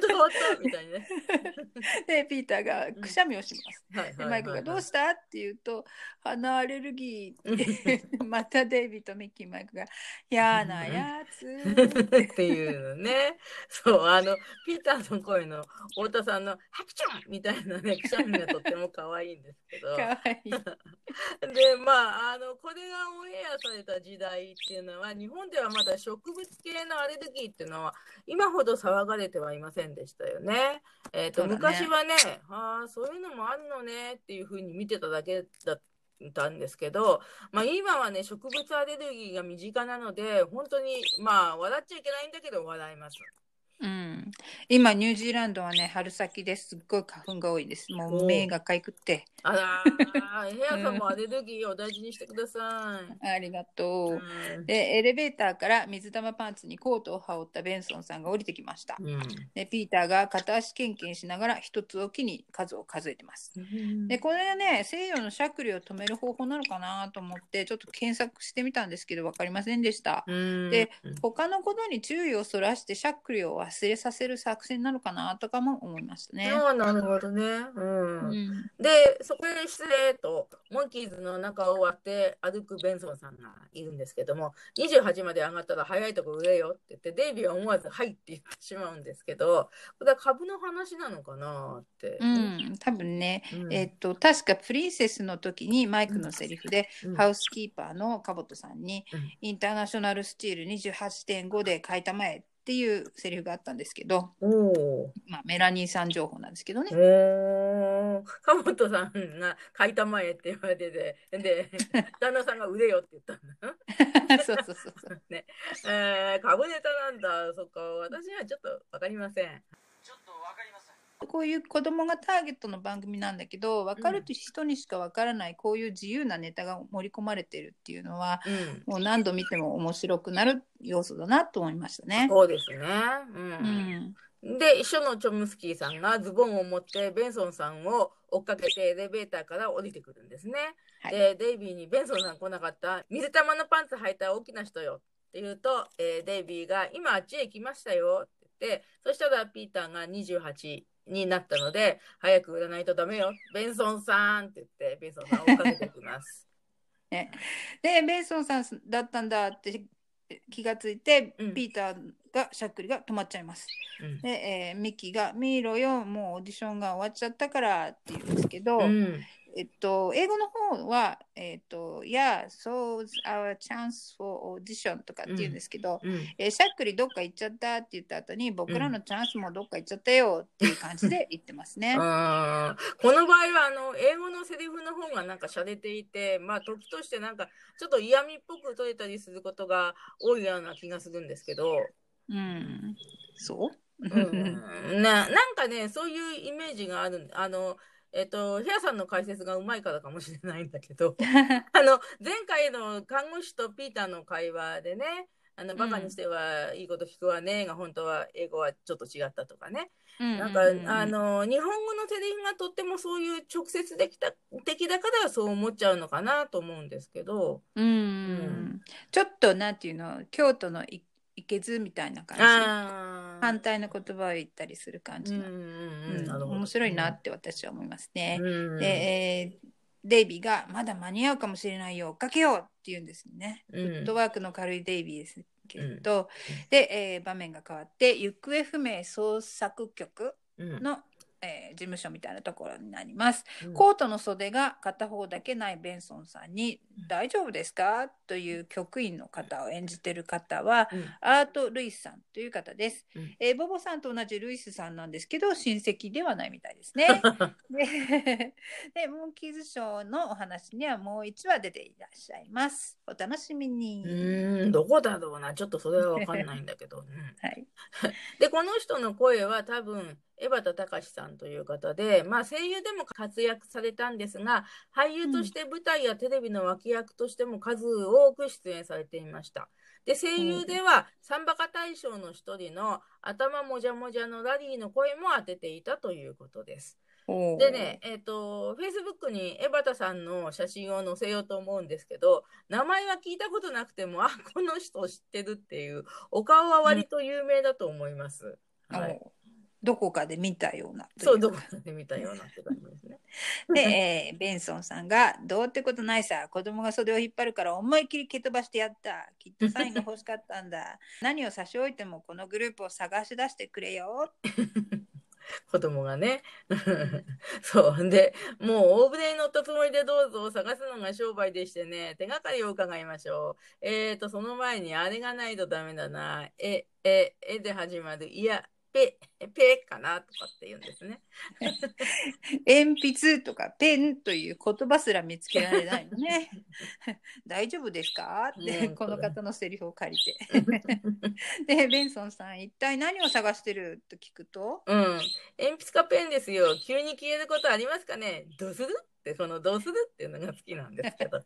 当変わったみたいなね。*laughs* でピーターがくしゃみをします。はいでマイクが「どうした?」って言うと「鼻アレルギー」って *laughs* またデイビッド・ミッキーマイクが「やなやつ」っていうのね。そう、あの、ピーターの声の太田さんのハクチョンみたいなね、くしゃみがとっても可愛いんですけど。かわいい。*laughs* で、まあ、あの、これがオンエアされた時代っていうのは、日本ではまだ植物系のアレルギーっていうのは、今ほど騒がれてはいませんでしたよね。えっ、と、そうだね昔はね、ああ、そういうのもあるのねっていうふうに見てただけだったんですけど、まあ、今はね、植物アレルギーが身近なので、本当に、まあ、笑っちゃいけないんだけど、笑います。うん、今ニュージーランドはね春先ですっごい花粉が多いです。もう目がかゆくってあらー、部屋さんもアレルギーを大事にしてください。ありがとう。うんでエレベーターから水玉パンツにコートを羽織ったベンソンさんが降りてきました。うんでピーターが片足けんけんしながら一つおきに数を数えてます。でこれはね西洋のしゃくりを止める方法なのかなと思ってちょっと検索してみたんですけど分かりませんでした。うんで他のことに注意をそらしてしゃくりを忘れさせる作戦なのかなとかも思いましたね。ああ、なるほどね。うん。うんで、そこで失礼と、モンキーズの中を割って歩くベンソンさんがいるんですけども、28まで上がったら早いとこ売れよって言って、デイビーは思わずはいって言ってしまうんですけど、これは株の話なのかなって。うん、多分ね、うんえっと確かプリンセスの時にマイクのセリフで、うんハウスキーパーのカボトさんに、うんインターナショナルスチール28.5で買いたまえっていうセリフがあったんですけど、おお。まあ、メラニーさん情報なんですけどね。おー、カモトさんが買いたまえって言われてて、で、*laughs* 旦那さんが売れよって言ったんだ。*laughs* そうそうそうそう。ね、えー、株ネタなんだ。そっか、私にはちょっとわかりません。こういう子供がターゲットの番組なんだけど分かる人にしか分からないこういう自由なネタが盛り込まれてるっていうのはうん。もう何度見ても面白くなる要素だなと思いましたね。そうですね。ううん。ん、で、一緒のチョムスキーさんがズボンを持ってベンソンさんを追っかけてエレベーターから降りてくるんですね。はいで、デイビーにベンソンさん来なかった水玉のパンツ履いた大きな人よって言うと、えーデイビーが今あっちへ来ましたよって言って、そしたらピーターが28になったので、早く売らないとダメよ。ベンソンさんって言って、ベンソンさんを追っかけてきます。*laughs* でベンソンさんだったんだって気がついて、うんピーターがしゃっくりが止まっちゃいます。うんで、えーミッキーが「見ろよもうオーディションが終わっちゃったから」って言うんですけど、うんえっと、英語の方は「えっと、Yeah, so our chance for audition」とかって言うんですけど、うんえーしゃっくりどっか行っちゃったって言った後に僕らのチャンスもどっか行っちゃったよっていう感じで言ってますね。*laughs* この場合はあの英語のセリフの方がなんか洒落ていて、まあ時としてなんかちょっと嫌味っぽく取れたりすることが多いような気がするんですけど、うん、そう？うん、ななんかねそういうイメージがあるんあのえっ、と、ヘアさんの解説がうまいからかもしれないんだけど、*laughs* あの、前回の看護師とピーターの会話でね、あの、バカにしてはいいこと聞くわね、が本当は英語はちょっと違ったとかね。なんか、あの、日本語のセリフがとってもそういう直接的だ的だからそう思っちゃうのかなと思うんですけど。うん、んちょっとなんていうの京都のいいけずみたいな感じ。あ反対の言葉を言ったりする感じの、うん。面白いなって私は思いますね。うん。で、えーデイビーがまだ間に合うかもしれないよ追っかけようって言うんですね。うん。フットワークの軽いデイビーですけれど、で、えー場面が変わって行方不明捜索局うん。の、えー事務所みたいなところになります。うんコートの袖が片方だけないベンソンさんに「大丈夫ですか?」という局員の方を演じてる方はうんアート・ルイスさんという方です、うんえーボボさんと同じルイスさんなんですけど親戚ではないみたいですね。*laughs* で *laughs* でモンキーズショーのお話にはもう1話出ていらっしゃいます。お楽しみに。うーん、どこだろうな。ちょっとそれはわかんないんだけど。うん *laughs* はい、で、この人の声は多分、江端隆さんという方で、まあ声優でも活躍されたんですが、俳優として舞台やテレビの脇役としても数多く出演されていました。で、声優では、サンバカ大賞の一人の頭もじゃもじゃのラリーの声も当てていたということです。でね、えっ、と、Facebook に江端さんの写真を載せようと思うんですけど、名前は聞いたことなくても、あ、この人知ってるっていう、お顔は割と有名だと思います。はい。どこかで見たようなそう、どこかで見たようなって感じですね。*laughs* で、えーベンソンさんが「どうってことないさ子供が袖を引っ張るから思いっきり蹴飛ばしてやったきっとサインが欲しかったんだ *laughs* 何を差し置いてもこのグループを探し出してくれよ *laughs* 子供がね。そう。で、もう大船に乗ったつもりでどうぞ探すのが商売でしてね、手がかりを伺いましょう。えーと、その前にあれがないとダメだな。え、え、えで始まる。いや、ペ、ペかなとかって言うんですね。鉛筆とかペンという言葉すら見つけられないのね *laughs* 大丈夫ですか？ってうんこの方のセリフを借りて *laughs* でベンソンさん一体何を探してる？と聞くとうん。鉛筆かペンですよ。急に消えることありますかね？どうするって、そのどうするっていうのが好きなんですけど。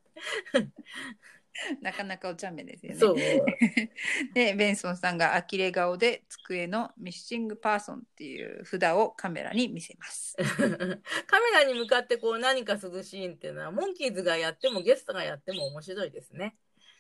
*laughs* なかなかお茶目ですよねそう。*laughs* でベンソンさんが呆れ顔で机のミッシングパーソンっていう札をカメラに見せます。*laughs* カメラに向かってこう何かするシーンっていうのは、モンキーズがやってもゲストがやっても面白いですね。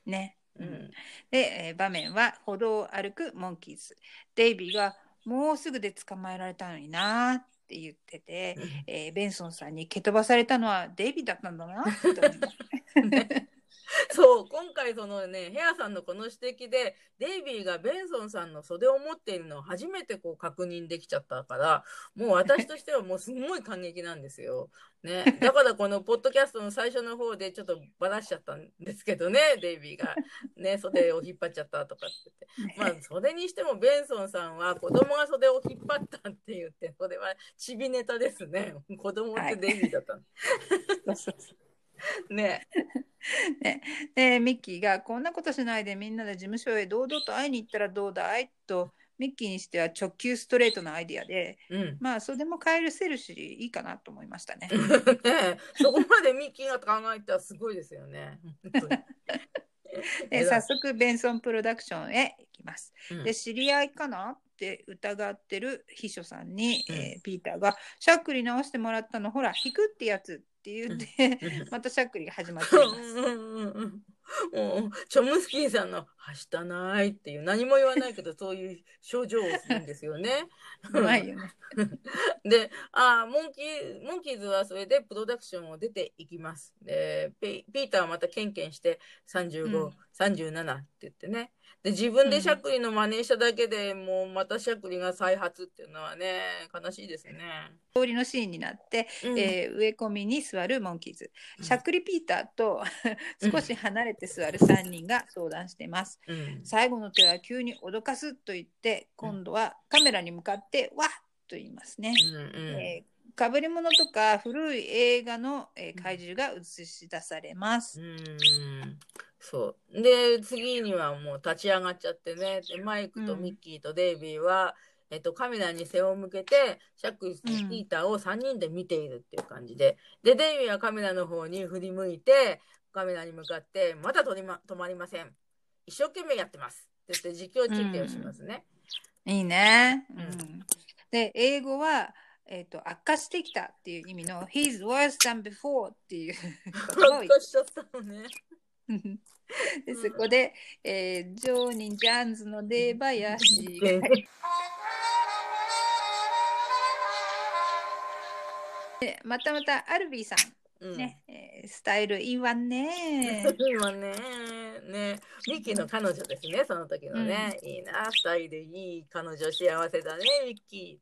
ね。うん。で、えー場面は歩道を歩くモンキーズ。デイビーがもうすぐで捕まえられたのになって言ってて、えーベンソンさんに蹴飛ばされたのはデイビーだったんだなって思います。*laughs* そう、今回そのね、ヘアさんのこの指摘で、デイビーがベンソンさんの袖を持っているのを初めてこう確認できちゃったから、もう私としてはもうすごい感激なんですよ。ね。だからこのポッドキャストの最初の方でちょっとばらしちゃったんですけどね、デイビーが。ね、袖を引っ張っちゃったとかって言って。まあ、それにしてもベンソンさんは子供が袖を引っ張ったって言って、それはちびネタですね。子供ってデイビーだったの。そうそうそう *laughs* ね。*laughs* ね、でミッキーがこんなことしないでみんなで事務所へ堂々と会いに行ったらどうだいとミッキーにしては直球ストレートなアイディアでうん。まあそれでも帰るせるしいいかなと思いましたね。*laughs* そこまでミッキーが考えたらすごいですよね。で早速ベンソンプロダクションへ行きます。うんで知り合いかなって疑ってる秘書さんに、うんえーピーターが「しゃっくり直してもらったのほら引くってやつ」って言って、うん。*laughs* またしゃっくりが始まっています。うんうんうんうん。もうチョムスキーさんの「はしたない」っていう何も言わないけどそういう症状をするんですよね。*laughs* うまいよね。*laughs* で、あーモンキー、モンキーズはそれでプロダクションを出ていきます。で、ピピーターはまたケンケンして35、うん37って言ってね。で、自分でしゃっくりの真似しただけでもうまたしゃっくりが再発っていうのはね、悲しいですね。通りのシーンになって、うんえー植え込みに座るモンキーズうんしゃっくりピーターと *laughs* 少し離れて座る3人が相談しています。うん。最後の手は急に脅かすと言って今度はカメラに向かってわっと言いますね。うんうん。えーかぶり物とか古い映画の、えー怪獣が映し出されます。うんそう。で、次にはもう立ち上がっちゃってね、でマイクとミッキーとデイビーは、えっと、カメラに背を向けて、シャックス、ピーターを3人で見ているっていう感じで、で、デイビーはカメラの方に振り向いて、カメラに向かって、まだ止りま止まりません。一生懸命やってます。って言って実況中継をしますね。いいね。うんうんで、英語は、えっ、と、悪化してきたっていう意味の He's worse than before っていう *laughs* ことをほっとしちゃったのね。*laughs* でそこで、えージョーニー・ジャーンズの出囃子またまたアルビーさうんん、ねえースタイルいいわね。今ね、ね、ミッキーの彼女ですね、その時のね、いいな、スタイルいい彼女幸せだね、ミッキ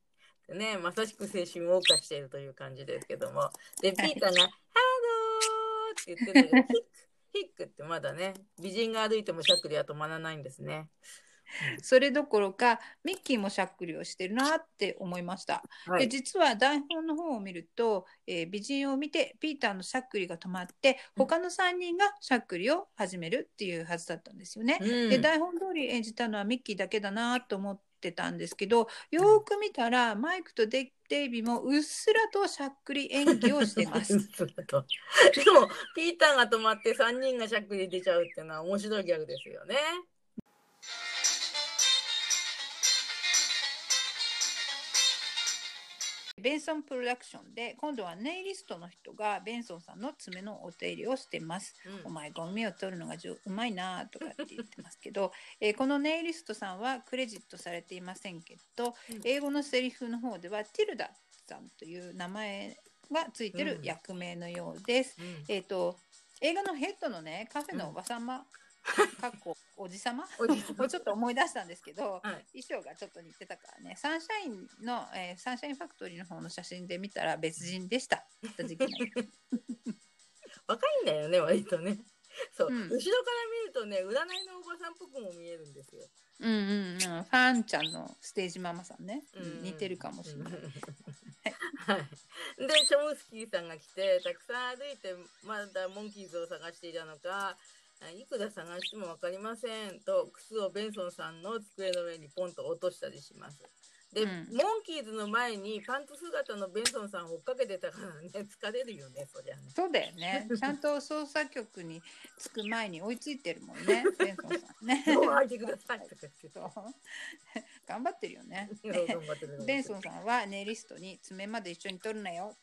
ー。ね、まさしく青春を謳歌しているという感じですけども。で、ピーターが、ハローって言ってるけど、ヒック、ヒックってまだね、美人が歩いてもしゃっくりは止まらないんですね。*laughs* それどころかミッキーもしゃっくりをしてるなって思いました。ではい。実は台本の方を見ると、えー美人を見てピーターのしゃっくりが止まって他の3人がしゃっくりを始めるっていうはずだったんですよね。うんで台本通り演じたのはミッキーだけだなと思ってたんですけどよーく見たらマイクとデデイビーもうっすらとしゃっくり演技をしてます。*laughs* でも、ピーターが止まって3人がしゃっくり出ちゃうっていうのは面白いギャグですよね。ベンソンプロダクションで今度はネイリストの人がベンソンさんの爪のお手入れをしてます。うん。お前ゴミを取るのがじゅうまいなとかって言ってますけど、*laughs* えーこのネイリストさんはクレジットされていませんけど、うん。英語のセリフの方ではティルダさんという名前がついてるうん。役名のようです。うん。えっ、と映画のヘッドのねカフェのおばさま、かっこおじさま。をちょっと思い出したんですけど、はい。衣装がちょっと似てたからね。サンシャインの、えーサンシャインファクトリーの方の写真で見たら別人でした。*laughs* 若いんだよね、割とね。そう、うん。後ろから見るとね、占いのおばさんっぽくも見えるんですよ。うんうんうん、ファンちゃんのステージママさんね、うん。うん似てるかもしれない。*laughs* はい。で、チョムスキーさんが来て、たくさん歩いて、まだモンキーズを探していたのか、いくら探しても分かりませんと、靴をベンソンさんの机の上にポンと落としたりします。で、うんモンキーズの前にパンツ姿のベンソンさんを追っかけてたからね、疲れるよね、そりゃね。そうだよね。*laughs* ちゃんと捜査局に着く前に追いついてるもんね、*laughs* ベンソンさんね。どう開いてくださいとか言って。そう頑張ってるよね。*laughs* ベンソンさんはネイリストに爪まで一緒に取るなよ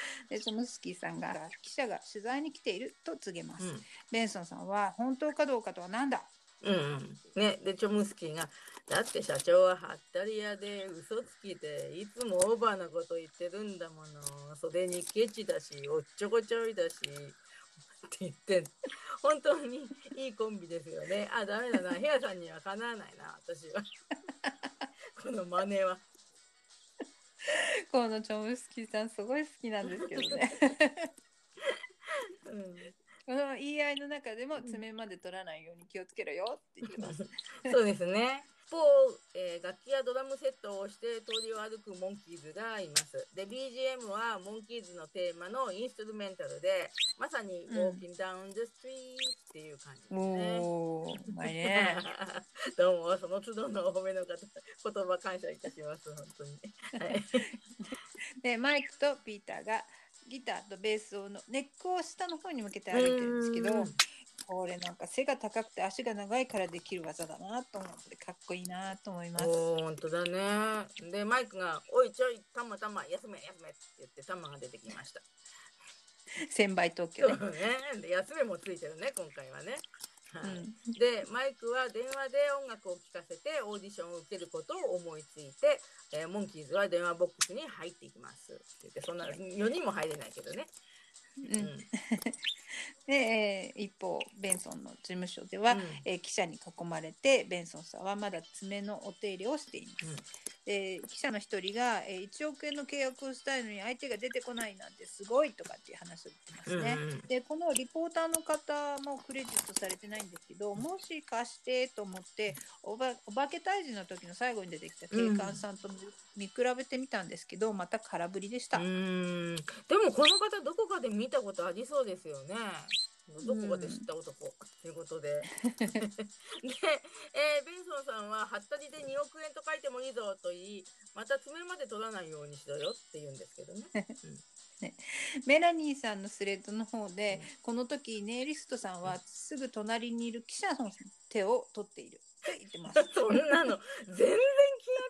*laughs* ですけどでチョムスキーさんが記者が取材に来ていると告げます。うん。ベンソンさんは本当かどうかとはなんだ？うんうん、ねでチョムスキーが「だって社長はハッタリ屋で嘘つきでいつもオーバーなこと言ってるんだもの。それにケチだしおっちょこちょいだし」って言って本当にいいコンビですよね。あダメだな。ヘアさんにはかなわないな私は。*laughs* この真似は *laughs* このチョムスキーさんすごい好きなんですけどね。*laughs* うんこの言い合いの中でも爪まで取らないように気をつけろよって言ってます。*laughs* そうですね。一方、えー楽器やドラムセットをして通りを歩くモンキーズがいます。で、BGM はモンキーズのテーマのインストゥルメンタルで、まさにうん Walking Down the Street っていう感じですね。うまいね。*laughs* どうも、その都度のお褒めの方言葉感謝いたします、本当に。はい、で、*laughs* マイクとピーターがギターとベースをの根っこを下の方に向けて歩いてるんですけどうん、これなんか背が高くて足が長いからできる技だなと思ってかっこいいなと思います。本当だね。で、マイクが、おいちょい、たまたま、休め、休めって言って、たまが出てきました。千倍特許ね。ね。で、休めもついてるね、今回はね。はいうんでマイクは電話で音楽を聴かせてオーディションを受けることを思いついて、えーモンキーズは電話ボックスに入っていきますって言ってそんな4人も入れないけどね。うん。*laughs* で、えー一方ベンソンの事務所では、うん。えー記者に囲まれてベンソンさんはまだ爪のお手入れをしています。うん。で記者の一人が、えー1億円の契約をしたいのに相手が出てこないなんてすごいとかっていう話を言ってますね。うんうんでこのリポーターの方もクレジットされてないんですけどもし貸してと思っておばお化け退治の時の最後に出てきた警官さんと見比べてみたんですけどまた空振りでした。うーん。でもこの方どこかで見たことありそうですよね。どこかで知った男。ということで。*laughs* で、えー、ベンソンさんは「はったりで2億円と書いてもいいぞ」と言いまた爪まで取らないようにしろよって言うんですけどね。*laughs* ね。メラニーさんのスレッドの方で、この時ネイリストさんはすぐ隣にいる記者の手を取っているってます。*laughs* そんなの全然気が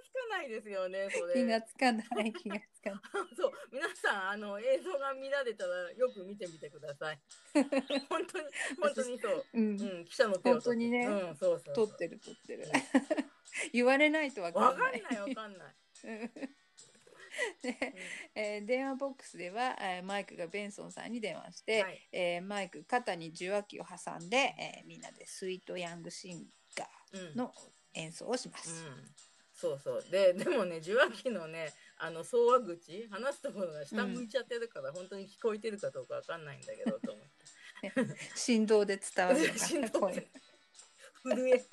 つかないですよねそれ。気がつかない気がつかない。*laughs* そう皆さんあの映像が見られたらよく見てみてください。*laughs* 本当に本当にそう。うんうん、記者の手を本当にねうん、そうそうそう取ってる取ってる。言われないとわかわんない。かんないわかんない。で、えー電話ボックスでは、えーマイクがベンソンさんに電話して、はいえーマイク肩に受話器を挟んで、えーみんなでスイートヤングシンの演奏をします。うん、そうそう。で *laughs* でもね受話器のねあの送話口話すところが下向いちゃってるから、本当に聞こえてるかどうかわかんないんだけどと思って。*laughs* *laughs* 振動で伝わるの振動か声。で震え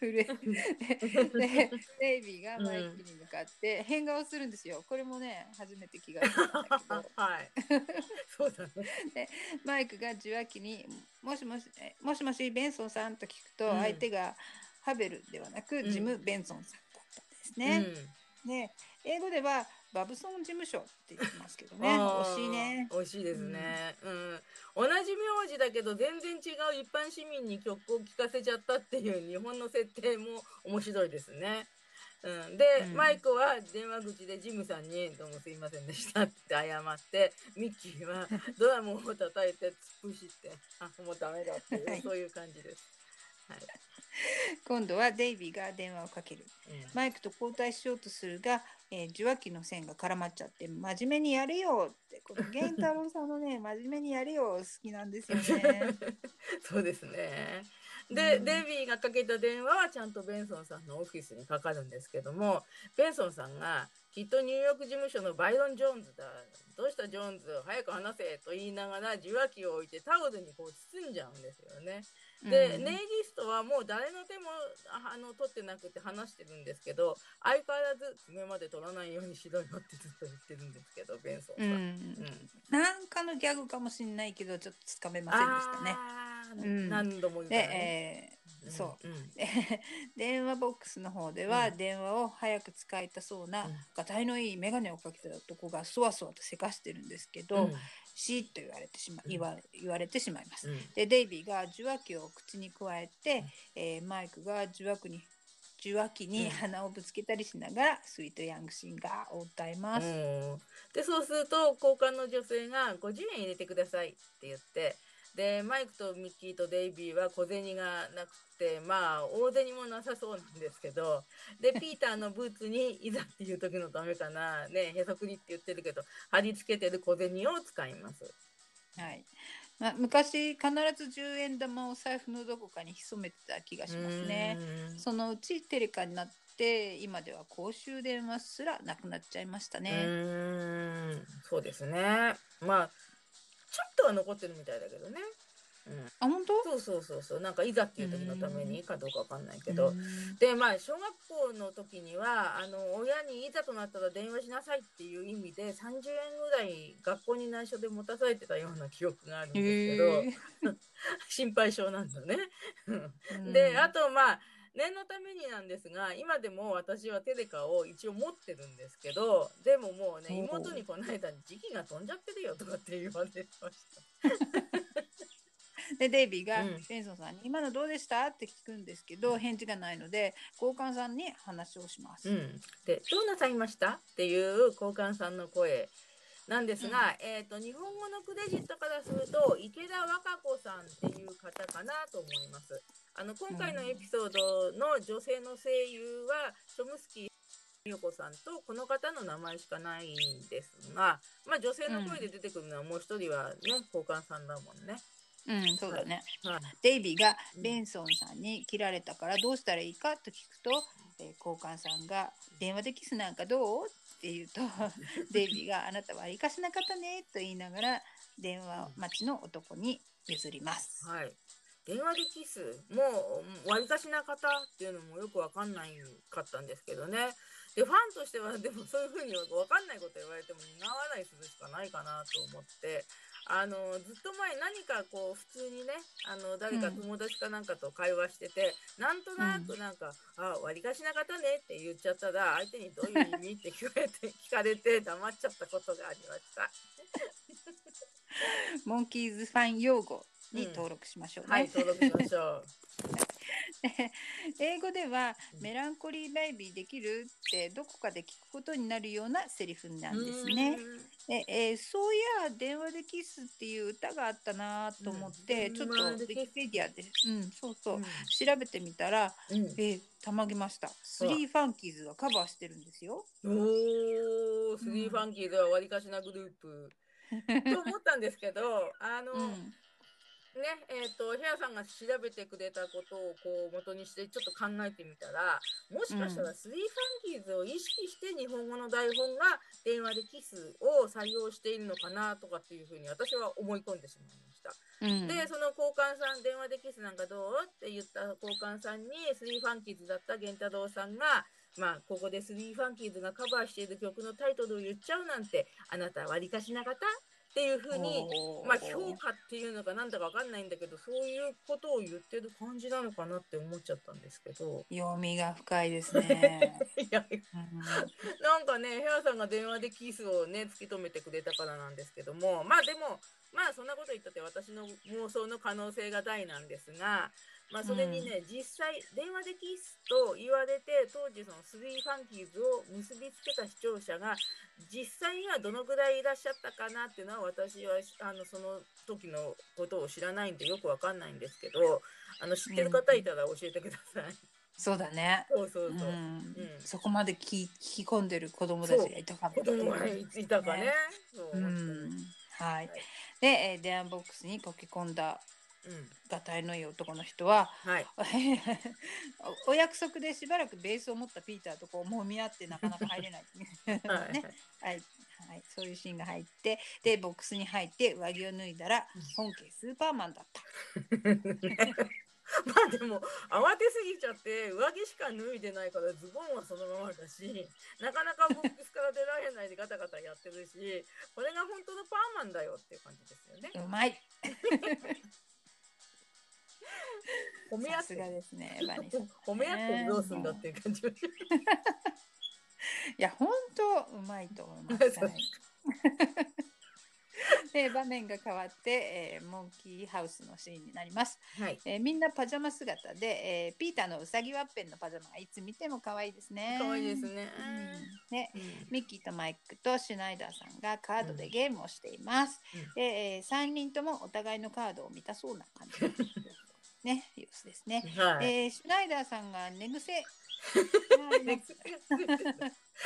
震え *laughs* でデイビーがマイクに向かって変顔するんですよ。これもね初めて気がついたんだけど。*laughs* はい。そうだね。マイクが受話器に「もしもしえもしもしベンソンさん」と聞くとうん。相手がハベルではなくうん。ジム・ベンソンさんだったんですね。で英語ではバブソン事務所って言ってますけどね。惜しいね。惜しいですね、うん。同じ名字だけど全然違う一般市民に曲を聴かせちゃったっていう日本の設定も面白いですね。うん、で、うん。マイクは電話口でジムさんに「どうもすいませんでした」って謝ってミッキーは *laughs* ドラムを叩いて突っ伏して「あもうダメだ」っていう、はい。そういう感じです。はい *laughs* 今度はデイビーが電話をかける。うんマイクと交代しようとするが、えー受話器の線が絡まっちゃって真面目にやれよってこの源太郎さんのね *laughs* 真面目にやれよ好きなんですよね。*laughs* そうですね。で、うんデビーがかけた電話はちゃんとベンソンさんのオフィスにかかるんですけどもベンソンさんがきっとニューヨーク事務所のバイロン・ジョーンズだどうしたジョーンズ？早く話せと言いながら受話器を置いてタオルにこう包んじゃうんですよね。で、うんネイリストはもう誰の手もああの取ってなくて話してるんですけど相変わらず爪まで取らないようにしろよってずっと言ってるんですけどベンソンさん。うんうんなんかのギャグかもしれないけどちょっとつかめませんでしたね。何度も言うで、からね。えーそう。うん。*laughs* 電話ボックスの方では、うん。電話を早く使いたそうな、うん。がたいのいい眼鏡をかけた男がそわそわとせかしてるんですけど、シーッと言われてしまうん。言わ言われてしまいます。うん。でデイビーが受話器を口に加えて、えーマイクが受話器に受話器に鼻をぶつけたりしながら、スイートヤングシンガーを歌います。うん。でそうすると交換の女性が50円入れてくださいって言ってでマイクとミッキーとデイビーは小銭がなくてまあ大銭もなさそうなんですけどで *laughs* ピーターのブーツにいざっていう時のためかなねへそくりって言ってるけど貼り付けてる小銭を使います。はいまあ、昔必ず10円玉を財布のどこかに潜めてた気がしますね。うんそのうちテレカになって今では公衆電話すらなくなっちゃいましたうね。ーんそうですねまあちょっとは残ってるみたいだけどね。うん。あ本当？そうそうそうそう。なんかいざっていう時のためにかどうかわかんないけど、うん。でまあ小学校の時にはあの親にいざとなったら電話しなさいっていう意味で30円ぐらい学校に内緒で持たされてたような記憶があるんですけど、へ *laughs* 心配性なんだね。ーであとまあ念のためになんですが今でも私はテレカを一応持ってるんですけどでももうね妹にこの間時期が飛んじゃってるよとかって言われてました。でデイビーがうんベンソンさんに「今のどうでした?」って聞くんですけど返事がないので交換さんに話をします。うん、で「どうなさいました?」っていう交換さんの声なんですが、えー、と日本語のクレジットからすると池田和歌子さんっていう方かなと思います。あの今回のエピソードの女性の声優はチョムスキー美代子さんとこの方の名前しかないんですが、まあ、女性の声で出てくるのはもう一人はね交換さんだもんね。うん、そうだね。はいデイビーがベンソンさんに切られたからどうしたらいいかと聞くと、えー交換さんが「電話でキスなんかどう?」って言うと *laughs* デイビーが「あなたは生かしなかったね」と言いながら電話待ちの男に譲ります。はい。電話でキスもう割りかしな方っていうのもよくわかんないかったんですけどね。でファンとしてはでもそういうふうにわかんないこと言われても苦笑いするしかないかなと思ってあのずっと前何かこう普通にねあの誰か友達かなんかと会話してて、なんとなくなんか「あ割りかしな方ね」って言っちゃったら相手にどういう意味って聞かれて聞かれて黙っちゃったことがありました。モンキーズファン用語に登録しましょうね。はい登録しましょう。*laughs* *laughs* 英語ではうんメランコリーベイビーできるってどこかで聞くことになるようなセリフなんですね。でえーそういや電話でキスっていう歌があったなと思って、うんちょっとウィキペディアで、うん、そうそうう、ん調べてみたら、うんえーたまげました。スリーファンキーズがカバーしてるんですよ。おースリーファンキーズは割りかしなグループ。*laughs* と思ったんですけどあの、うんねえー、とヘアさんが調べてくれたことをこう元にしてちょっと考えてみたらもしかしたらスリーファンキーズを意識して日本語の台本が電話でキスを採用しているのかなとかっていうふうに私は思い込んでしまいました。うん。でその交換さん電話でキスなんかどうって言った交換さんにスリーファンキーズだった源太郎さんがまあここでスリーファンキーズがカバーしている曲のタイトルを言っちゃうなんてあなたは割りかしな方っていうふうにまあ評価っていうのかなんだかわかんないんだけどそういうことを言ってる感じなのかなって思っちゃったんですけど。読みが深いですね。*laughs* いやうん。なんかねヘアさんが電話でキスをね突き止めてくれたからなんですけども。まあでもまあそんなこと言ったって私の妄想の可能性が大なんですがまあそれにね、実際電話でキスと言われて当時そのスリーファンキーズを結びつけた視聴者が実際にはどのぐらいいらっしゃったかなっていうのは私はあのその時のことを知らないんでよくわかんないんですけどあの知ってる方いたら教えてください。そうだね。そうそうそう。うんうんそこまで聞聞き込んでる子供たちがいたかも子供がいたかね。そうんにはいはい。で、えー電話ボックスに溶け込んだうんがたいのいい男の人ははい。お *laughs* お約束でしばらくベースを持ったピーターとこう揉み合ってなかなか入れないはいね。はい、はい、そういうシーンが入ってでボックスに入って上着を脱いだら本家スーパーマンだった。*laughs* まあでも慌てすぎちゃって上着しか脱いでないからズボンはそのままだしなかなかボックスから出られないでガタガタやってるしこれが本当のパーマンだよっていう感じですよね。うまい *laughs* *laughs* 褒め合ってがですね *laughs* バニーさんね褒め合ってどうすんだっていう感じ。*laughs* いや本当うまいと思います。そうはいで場面が変わって、えーモンキーハウスのシーンになります。はい。えーみんなパジャマ姿で、えーピーターのうさぎワッペンのパジャマがいつ見ても可愛いですね。可愛いですね。うんねうんミッキーとマイクとシュナイダーさんがカードでゲームをしています。うんで、え3人ともお互いのカードを見たそうな感じのね、様子ですね。はい。えーシュナイダーさんが寝癖 *laughs*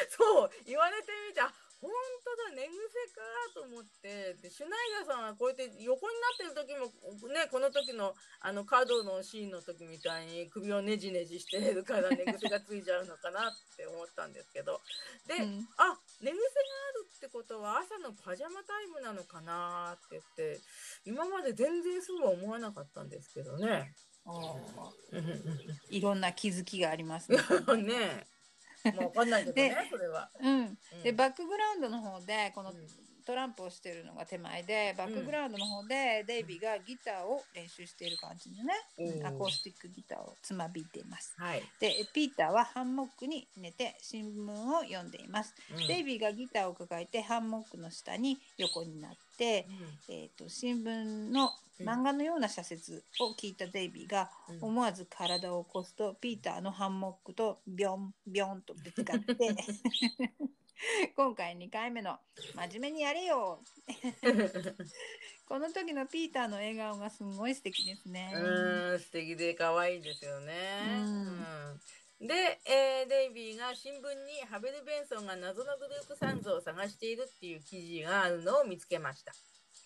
そう言われてみた本当だ寝癖かと思ってでシュナイダーさんはこうやって横になってる時もねこの時のあのカードのシーンの時みたいに首をねじねじしてるから寝癖がついちゃうのかなって思ったんですけどで、うんあ寝癖があるってことは朝のパジャマタイムなのかなって言って今まで全然そうは思わなかったんですけどね。*laughs* いろんな気づきがありますね。*laughs* ねえ。もうわかんないけどね、それは。うん、うん。でバックグラウンドの方でこのうんトランプをしてるのが手前でバックグラウンドの方でデイビーがギターを練習している感じのね、うんアコースティックギターをつまびいています。はい。でピーターはハンモックに寝て新聞を読んでいます。うんデイビーがギターを抱えてハンモックの下に横になって、えー、と新聞の漫画のような社説を聞いたデイビーがうん思わず体を起こすとピーターのハンモックとビョンビョンとぶつかって今回2回目の「真面目にやれよ! *laughs*」この時のピーターの笑顔がすごい素敵ですね。うん、素敵で可愛いですよね。うんうんで、えーデイビーが新聞にハベル・ベンソンが謎のグループサンズを探しているっていう記事があるのを見つけました。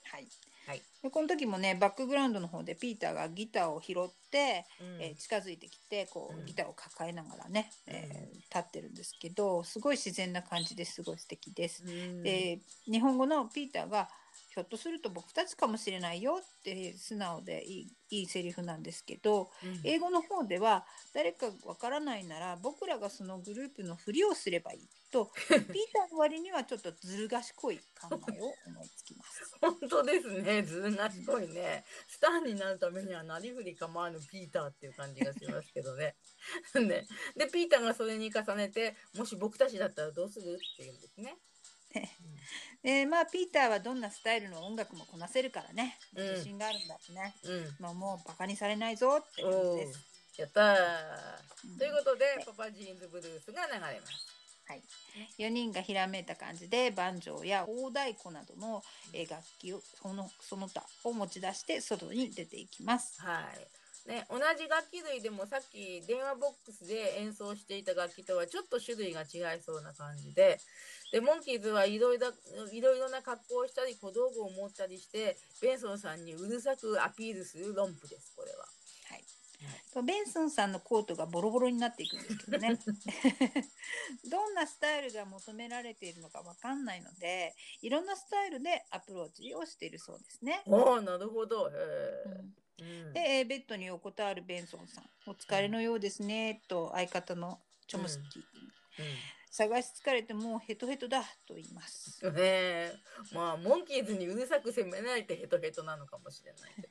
はい。はい。でこの時もねバックグラウンドの方でピーターがギターを拾って、うん。えー近づいてきてこうん。うギターを抱えながらね、えーうん立ってるんですけどすごい自然な感じですごい素敵です。うん。で日本語のピーターがひょっとすると僕たちかもしれないよって素直でいいいいセリフなんですけどうん。英語の方では誰かわからないなら僕らがそのグループのふりをすればいいとピーターの割にはちょっとずる賢い考えを思いつきます。*laughs* 本当ですね。ずる賢いね。スターになるためにはなりふり構わぬピーターっていう感じがしますけどね。*laughs* ねで、ピーターがそれに重ねて、もし僕たちだったらどうするっていうんですね。*laughs* でまあピーターはどんなスタイルの音楽もこなせるからねうん自信があるんだしね、うん。まあ、もうバカにされないぞって感じです。やったー。うんということで、パパジーンズブルースが流れます。はい、4人がひらめいた感じでバンジョーや大太鼓などの楽器をそのその他を持ち出して外に出ていきます。はい。ね、同じ楽器類でもさっき電話ボックスで演奏していた楽器とはちょっと種類が違いそうな感じででモンキーズはいろいろな格好をしたり小道具を持ったりしてベンソンさんにうるさくアピールするロンプですこれは。ベンソンさんのコートがボロボロになっていくんですけどね *laughs* どんなスタイルが求められているのかわかんないのでいろんなスタイルでアプローチをしているそうですね。おおなるほど。へうんで、えーベッドに横たわるベンソンさん「お疲れのようですね」と相方のチョムスキー、探し疲れてもうヘトヘトだと言います。うん、ねえまあモンキーズにうるさく責めないとヘトヘトなのかもしれないけど。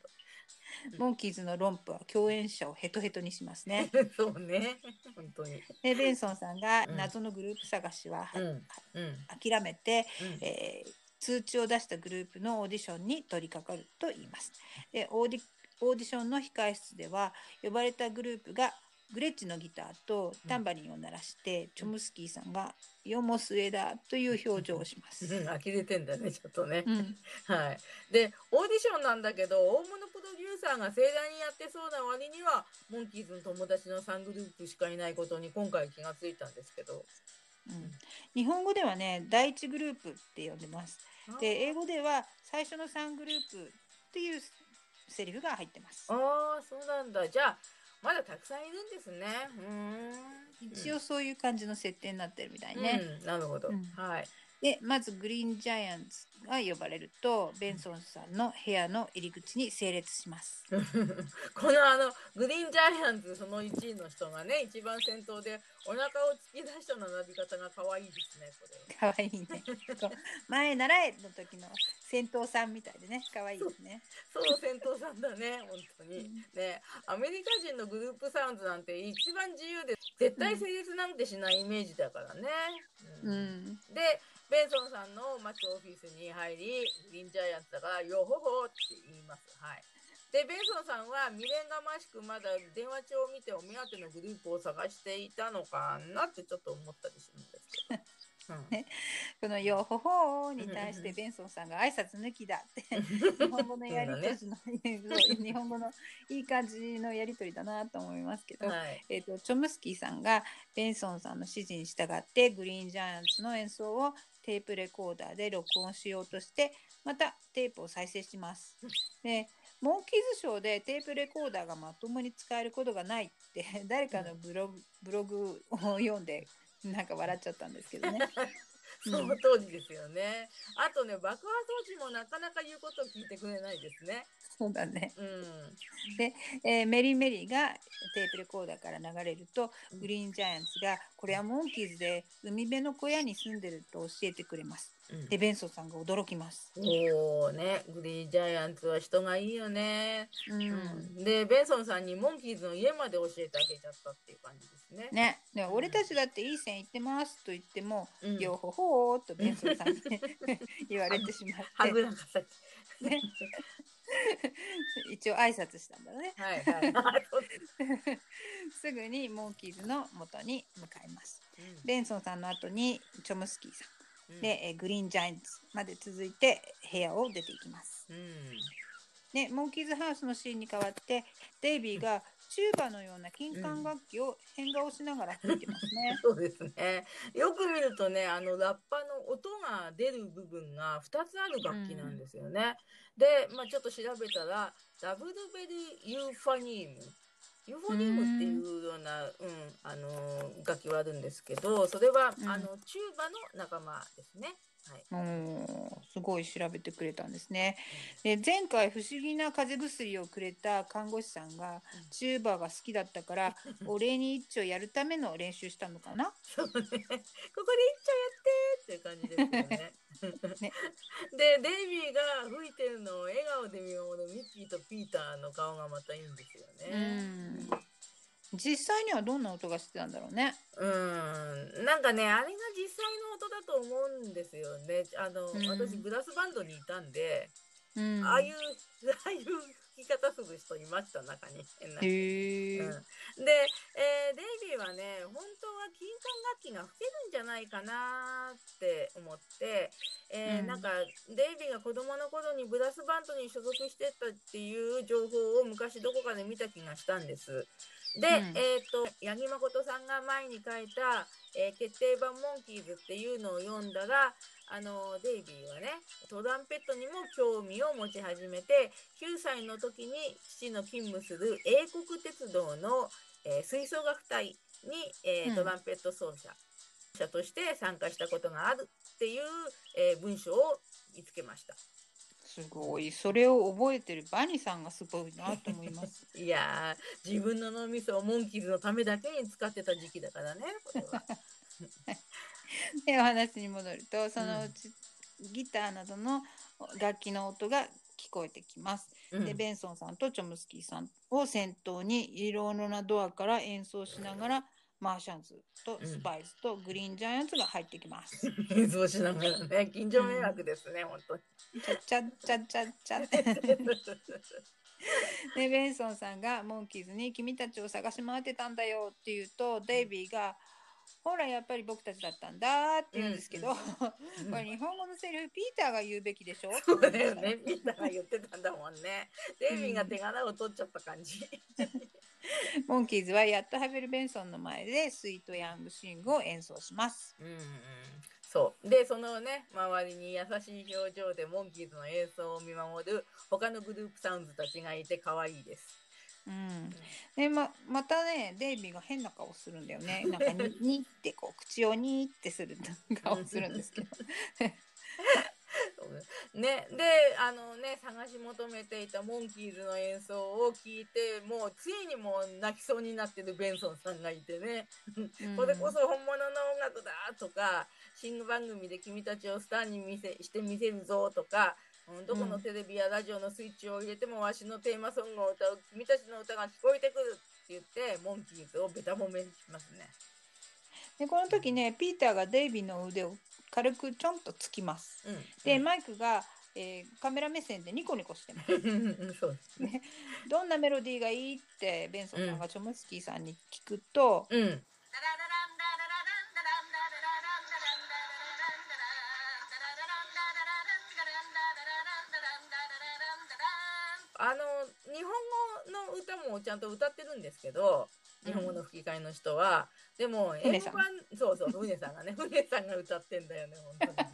*laughs* モンキーズの romp は共演者をヘトヘトにしますね。*laughs* そうね本当に。でベンソンさんがうん謎のグループ探しは、うんうん諦めて、うんえー通知を出したグループのオーディションに取り掛かると言います。でオーディオーディションの控え室では呼ばれたグループがグレッチのギターとタンバリンを鳴らして、チョムスキーさんが「世も末だ」という表情をします。うん、呆れてんだねちょっとね。うんはい。で、オーディションなんだけど、大物プロデューサーが盛大にやってそうな割には、モンキーズの友達の3グループしかいないことに今回気がついたんですけど。うん日本語ではね第一グループって呼んでます。で英語では最初の3グループっていうセリフが入ってます。ああ、そうなんだ。じゃあ、まだたくさんいるんですね。うーん。一応そういう感じの設定になってるみたいね。うん、なるほど。うんはい。でまずグリーンジャイアンツが呼ばれるとベンソンさんの部屋の入り口に整列します。*laughs* このあのグリーンジャイアンツその1位の人がね一番先頭でお腹を突き出した並び方が可愛いですねこれ。かわいいね。前習えの時の戦闘さんみたいでねかわいいですね。そう先頭さんだね本当にねアメリカ人のグループサウンズなんて一番自由で絶対成立なんてしないイメージだからね。ううんん。でベンソンさんの待つオフィスに入りグリーンジャイアンツだから「よほほ」って言います。はいでベンソンさんは未練がましくまだ電話帳を見てお目当てのグループを探していたのかなってちょっと思ったりするんですけど。う *laughs* んね。この「よほほー」に対してベンソンさんが挨拶抜きだって。*laughs* 日本語のやりとりの、日本語のいい感じのやりとりだなと思いますけど、はい。えー、とチョムスキーさんがベンソンさんの指示に従ってグリーンジャイアンツの演奏をテープレコーダーで録音しようとしてまたテープを再生します。*laughs* でモンキーズショーでテープレコーダーがまともに使えることがないって *laughs* 誰かのブログブログを読んでなんか笑っちゃったんですけどね。*laughs* その通りですよね。あとね、爆破装置もなかなか言うことを聞いてくれないですね。そうだね、うん。えーメリーメリーがテープレコーダーから流れるとグリーンジャイアンツがこれはモンキーズで海辺の小屋に住んでると教えてくれます。でベンソンさんが驚きます。おおね、グリーンジャイアンツは人がいいよね。うんうん。で、ベンソンさんにモンキーズの家まで教えてあげちゃったっていう感じですね。ね、で俺たちだっていい線行ってますと言っても、うんよほほーとベンソンさんに *laughs* 言われてしまはってぐらかされて。ね一応挨拶したんだね。はいはい。す *laughs* すぐにモンキーズの元に向かいます。うんベンソンさんの後にチョムスキーさんうんで、えーグリーンジャイアンツまで続いて部屋を出ていきます。うん。ね、モンキーズハウスのシーンに代わってデイビーがチューバのような金管楽器を変顔しながら吹いてますね。*laughs* そうですね。よく見るとね、あのラッパの音が出る部分が2つある楽器なんですよね。で、まあ、ちょっと調べたら、 double bell euphonium。euphonium っていうような、うん、あのー楽器はあるんですけど、それは、うんあのチューバの仲間ですね。はい。すごい調べてくれたんですね。で前回不思議な風邪薬をくれた看護師さんがうんチューバーが好きだったから *laughs* お礼に一丁やるための練習したのかな？そうね。*laughs* ここで一丁やってっていう感じですよね。*laughs* ねで、デイビーが吹いてるのを笑顔で見守るミッキーとピーターの顔がまたいいんですようね。ん実際にはどんな音がしてたんだろうね。うん、なんかね、あれが実際の音だと思うんですよね。あの、うん私ブラスバンドにいたんで、うん、ああいう、ああいう吹き方する人いました、中に。変な人へえ、うん、で、えーデイビーはね本当は金管楽器が吹けるんじゃないかなって思って、えーうんなんかデイビーが子供の頃にブラスバンドに所属してたっていう情報を昔どこかで見た気がしたんです。で、うんえっ、と八木誠さんが前に書いた、えー決定版モンキーズっていうのを読んだらあのデイビーはねトランペットにも興味を持ち始めて9歳の時に父の勤務する英国鉄道の、えー吹奏楽隊に、えーうんトランペット奏者者として参加したことがあるっていう、えー文章を見つけました。すごいそれを覚えてるバニさんがすごいなと思います。*laughs* いやー自分の脳みそをモンキーズのためだけに使ってた時期だからねこれは。*laughs* でお話に戻るとそのうち、ギターなどの楽器の音が聞こえてきます。うんでベンソンさんとチョムスキーさんを先頭に色々なドアから演奏しながらマーシャンズとスパイスとグリーンジャイアンツが入ってきます。*laughs* 演奏しながらね近所迷惑ですね、本当に。チャチャチャチャチャって。*laughs* でベンソンさんがモンキーズに「君たちを探し回ってたんだよ」って言うとデイビーが「ほらやっぱり僕たちだったんだ」って言うんですけど、うんこれ日本語のセリフピーターが言うべきでしょ？そうだよね。みんなが言ってたんだもんね。デイビーが手柄を取っちゃった感じ。*laughs* モンキーズはやっとハベル・ベンソンの前でスイート・ヤング・シングを演奏します。うんうん。そう。で、そのね、周りに優しい表情でモンキーズの演奏を見守る他のグループサウンズたちがいて可愛いです。うん、でままたねデイビーが変な顔するんだよねなんかににってこう口をにってする顔するんですけどね、であのね探し求めていたモンキーズの演奏を聞いてもうついにもう泣きそうになってるベンソンさんがいてね、うん。これこそ本物の音楽だとか新番組で君たちをスターに見せしてみせるぞとか、うん、どこのテレビやラジオのスイッチを入れてもわしのテーマソングを歌う君たちの歌が聞こえてくるって言ってモンキーズをベタ褒めしますね。でこの時ねピーターがデイビーの腕を軽くちょんとつきます。うん、で、マイクが、えーカメラ目線でニコニコしてます。うんそうですね。どんなメロディーがいいってベンソンさんがチョムスキーさんに聞くと、うんあの日本語の歌もちゃんと歌ってるんですけど日本語の吹き替えの人は、でも英語版そうそう船さんがね *laughs* 船さんが歌ってんだよね本当にね。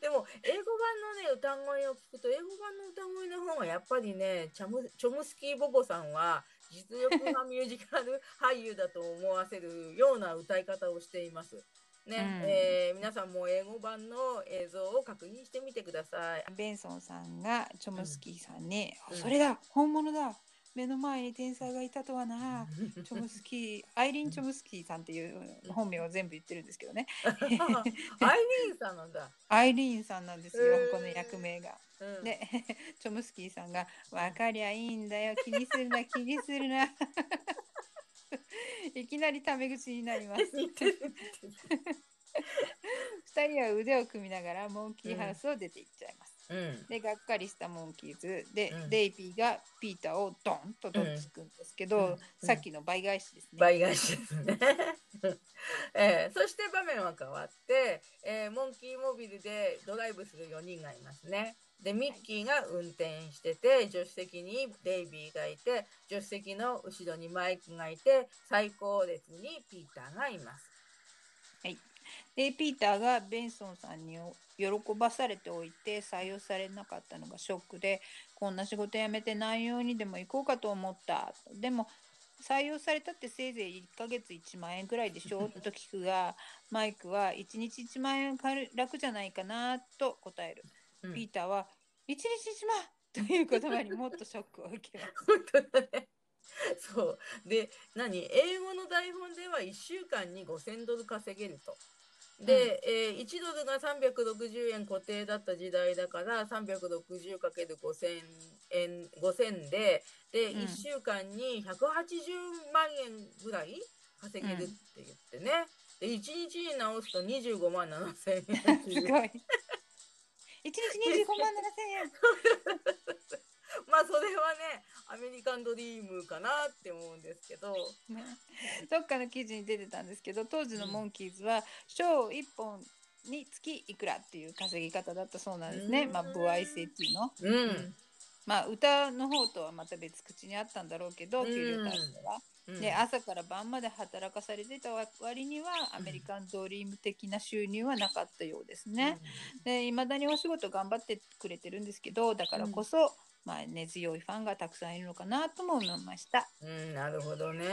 でも英語版のね歌声を聞くと英語版の歌声の方がやっぱりねチャムチョムスキー・ボボさんは実力派ミュージカル俳優だと思わせるような歌い方をしています。ね、うん。えー皆さんも英語版の映像を確認してみてください。ベンソンさんがチョムスキーさんに「うん。それだ本物だ目の前に天才がいたとはな」チョムスキーアイリン・チョムスキーさんっていう本名を全部言ってるんですけどね *laughs* アイリーンさんなんだ。アイリーンさんなんですよ、この役名が。うん、で *laughs* チョムスキーさんが「分かりゃいいんだよ気にするな気にするな」*laughs* いきなりタメ口になります。似てる似てる2人は腕を組みながらモンキーハウスを出て行っちゃいます。うんでがっかりしたモンキーズで、うんデイビーがピーターをドンとどっつくんですけど、さっきの倍返しですね。倍返しですね。*laughs* えーそして場面は変わって、えーモンキーモビルでドライブする4人がいますね。でミッキーが運転してて助手席にデイビーがいて助手席の後ろにマイクがいて最高列にピーターがいます。でピーターがベンソンさんに喜ばされておいて採用されなかったのがショックでこんな仕事辞めて内容にでも行こうかと思った。でも採用されたってせいぜい1ヶ月1万円くらいでしょ？と聞くが *laughs* マイクは1日1万円軽楽じゃないかなと答える、うん。ピーターは1日1万！という言葉にもっとショックを受けます。*laughs* 本当だね。そう。で、何？英語の台本では1週間に5000ドル稼げると。で、えー1ドルが360円固定だった時代だから 360×5000 円5000でで、うん。1週間に180万円ぐらい稼げるって言ってね、で1日に直すと25万7000円 *laughs* すごい。1日25万7000円 *laughs* *laughs* まあそれはねアメリカンドリームかなって思うんですけど。ね、*laughs* どっかの記事に出てたんですけど当時のモンキーズはショー1本につきいくらっていう稼ぎ方だったそうなんですね、うん。まあ歩合制っていうの、うん、まあ歌の方とはまた別口にあったんだろうけどうん。給料体制は、うん。で朝から晩まで働かされてた割にはアメリカンドリーム的な収入はなかったようですね、で未だにお仕事頑張ってくれてるんですけどだからこそ、まあ、根強いファンがたくさんいるのかなとも思いました。うん、なるほどね、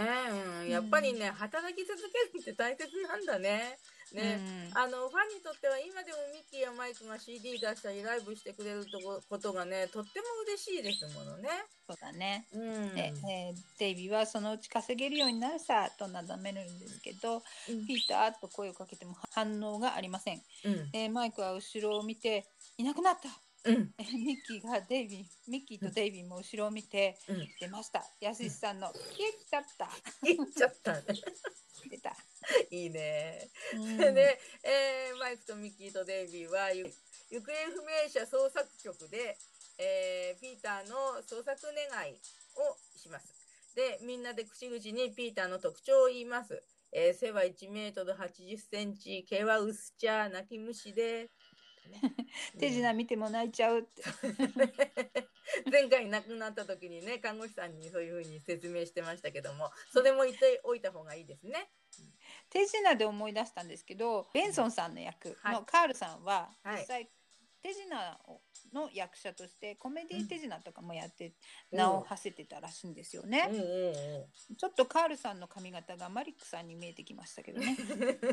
うん、やっぱりね、働き続けるって大切なんだね。ね、うん。あのファンにとっては今でもミッキーやマイクが CD 出したりライブしてくれるとこことがねとっても嬉しいですものね。そうだね。うん、で、えーデイビーはそのうち稼げるようになるさとなだめるんですけど、うん。ピーターと声をかけても反応がありません、うん。えーマイクは後ろを見ていなくなったうんえーミッキーがデイビーミッキーとデイビーも後ろを見て、うん出ましたやすしさんの「消えちゃった」言っちゃったね。出た、*laughs* いいね。うんで、えーマイクとミッキーとデイビーはゆ行方不明者捜索局で、えーピーターの捜索願いをします。で、みんなで口々にピーターの特徴を言います。えー背は1メートル80センチ、毛は薄茶、泣き虫で。手品見ても泣いちゃうって。*laughs* 前回亡くなった時にね看護師さんにそういうふうに説明してましたけどもそれも言っておいた方がいいですね。手品で思い出したんですけどベンソンさんの役はい。のカールさんははい。実際手品の役者としてコメディ手品とかもやってうん名を馳せてたらしいんですよね。うん。うんうん。ちょっとカールさんの髪型がマリックさんに見えてきましたけどね。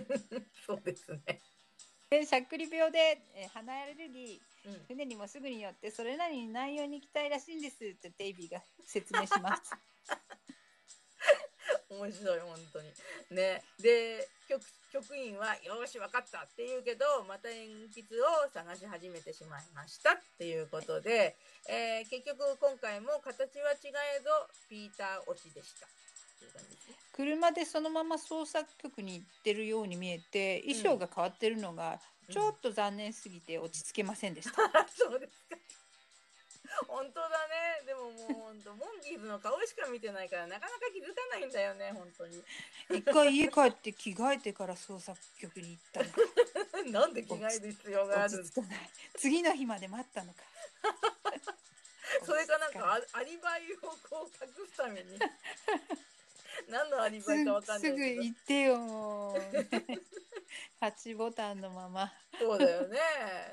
*laughs* そうですね。でしゃっくり病で、えー鼻アレルギーうん船にもすぐによってそれなりに内容に行きたいらしいんですってデイビーが説明します。*laughs* 面白い本当に。ね、で局局員は「よーし分かった」って言うけどまた鉛筆を探し始めてしまいましたっていうことで、えー結局今回も形は違えどピーター落ちでした。っていう感じですね。車でそのまま捜索局に行ってるように見えて衣装が変わってるのがちょっと残念すぎて落ち着けませんでした。*laughs* そうですか。本当だね。でももう本当モンキーズの顔しか見てないからなかなか気づかないんだよね本当に。一回家帰って着替えてから捜索局に行ったの。か *laughs* なんで着替える必要がある？次の日まで待ったのか。*laughs* それかなんかアアリバイをこう隠すために *laughs* 何のアリバイかわかんすすぐないけど。行ってよもう。*laughs* 8ボタンのまま。そうだよね。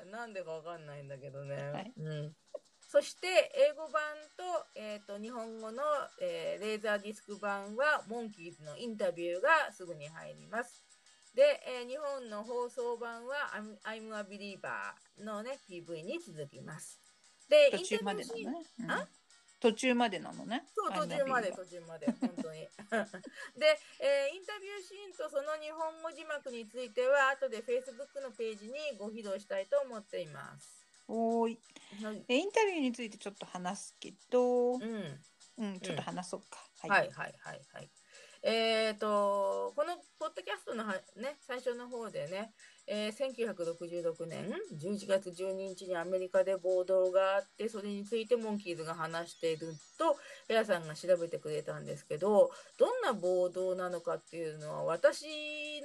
なんでかわかんないんだけどね、はい。うん、そして英語版と,、えー、と日本語の、えーレーザーディスク版はモンキーズのインタビューがすぐに入ります。で、えー日本の放送版は I'm, I'm a Believer のね PV に続きます。で途中までなインタビューシーンのね、うん。あ？途中までなのね。そう途中まで途中まで本当に。*laughs* で、えーインタビューシーンとその日本語字幕については後で Facebook のページにご披露したいと思っています。おーい。はい、えインタビューについてちょっと話すけど、うん、うん、ちょっと話そうか。はいはいはいはい。えー、とこのポッドキャストのは、ね、最初の方でね、えー1966年11月12日にアメリカで暴動があってそれについてモンキーズが話しているとベアさんが調べてくれたんですけどどんな暴動なのかっていうのは私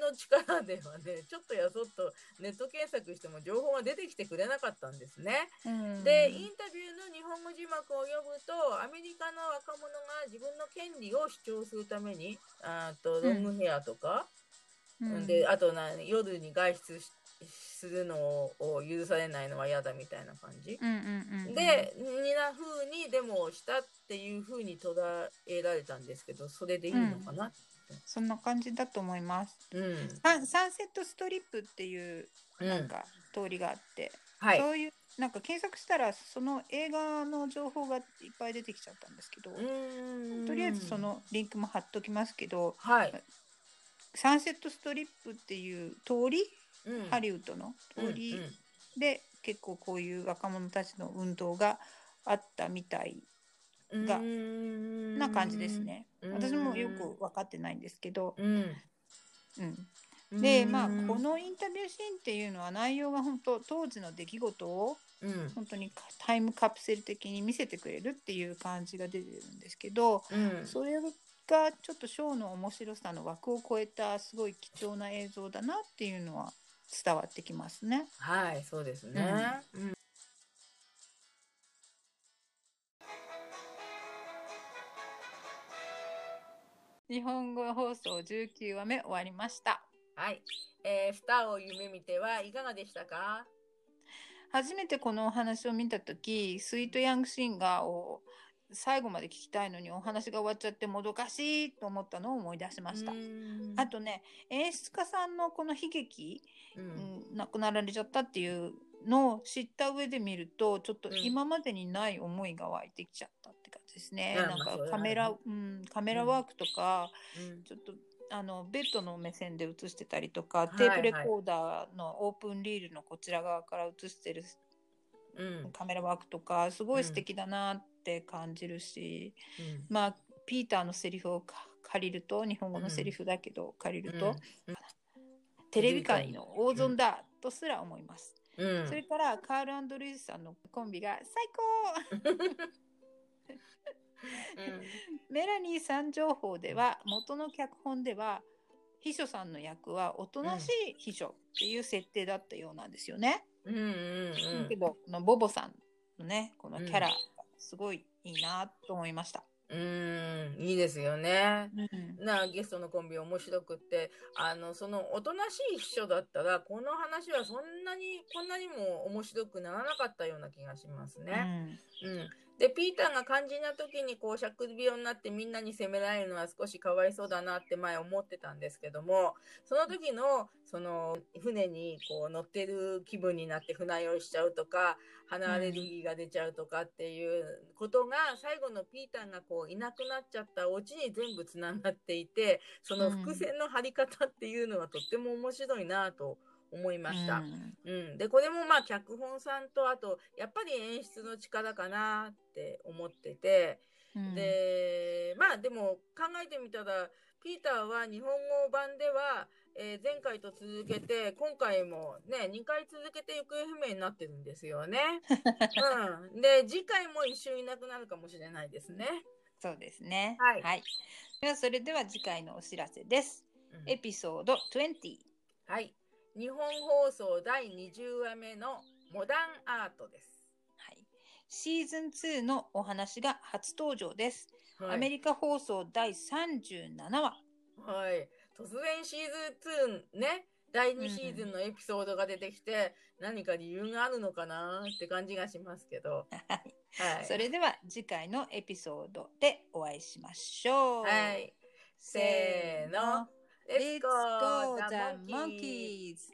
の力ではねちょっとやそっとネット検索しても情報が出てきてくれなかったんですね。うんでインタビューの日本語字幕を読むとアメリカの若者が自分の権利を主張するためにあとロングヘアとか、うんであとな夜に外出しするのを許されないのは嫌だみたいな感じ。うんうんうんうん、で、にな風にでもしたっていう風に捉えられたんですけど、それでいいのかな。そんな感じだと思います。うん。サンサンセットストリップっていううんなんか通りがあって、はい。そういうなんか検索したらその映画の情報がいっぱい出てきちゃったんですけど、とりあえずそ。のリンクも貼っときますけど、はい。サンセットストリップっていう通り、うんハリウッドの？通り？で結構こういう若者たちの運動があったみたいがな感じです。ね。うん私もよく分かってないんですけど、うん。うん、でまあうんこ、のインタビューシーンっていうのは内容が本当当時の出来事をうん。本当にかタイムカプセル的に見せてくれるっていう感じが出てるんですけどうん。それがちょっとショーの面白さの枠を超えたすごい貴重な映像だなっていうのは伝わってきますね。はい、そうですね。うん。日本語放送19話目終わりました。はい。えースターを夢見てはいかがでしたか？初めてこのお話を見た時スイートヤングシンガーを最後まで聞きたいのにお話が終わっちゃってもどかしいと思ったのを思い出しました。うん。あとね演出家さんのこの悲劇、うん。うん亡くなられちゃったっていうのを知った上で見るとちょっとうん。今までにない思いが湧いてきちゃったって感じですね。うん。なんかカメラ、うん、カメラワークとか、うん。ちょっとあのベッドの目線で映してたりとか、い。テープレコーダーのオープンリールのこちら側から映してるうん。カメラワークとかすごい素敵だなって感じるし、うん。まあピーターのセリフをか借りると日本語のセリフだけど借りると、うん。テレビ界の大損だとすら思います、うん。それからカールルイスさんのコンビが最高。メラニーさん情報では元の脚本では秘書さんの役はおとなしい秘書っていう設定だったようなんですよね。うんうんうん。だけどこのボボさんのねこのキャラがすごいいいなと思いました。うん。いいですよね。うん。なゲストのコンビ面白くって。あのそのおとなしい秘書だったらこの話はそんなにこんなにも面白くならなかったような気がしますね。うん、でピーターが肝心な時にこうしゃくり病になってみんなに責められるのは少しかわいそうだなって前思ってたんですけどもその時のその船にこう乗ってる気分になって船酔いしちゃうとか鼻アレルギーが出ちゃうとかっていうことが最後のピーターがこういなくなっちゃったオチに全部つながっていてその伏線の張り方っていうのはとっても面白いなと思いました。うん、でこれもまあ脚本さんとあとやっぱり演出の力かなって思ってて、うんでまあでも考えてみたらピーターは日本語版では、えー前回と続けて今回もね2回続けて行方不明になってるんですよね。*laughs* うん、で次回も一緒いなくなるかもしれないですね。そうですね。はいではそれでは次回のお知らせです。うんエピソード20。はい日本放送第20話目のモダンアートです。はい。シーズン2のお話が初登場です。はいアメリカ放送第37話。はい。突然シーズン2ね、第2シーズンのエピソードが出てきて、何か理由があるのかなって感じがしますけど。*laughs* はい。はい。それでは次回のエピソードでお会いしましょう。はい。せーの。Let's go the the monkeys! monkeys!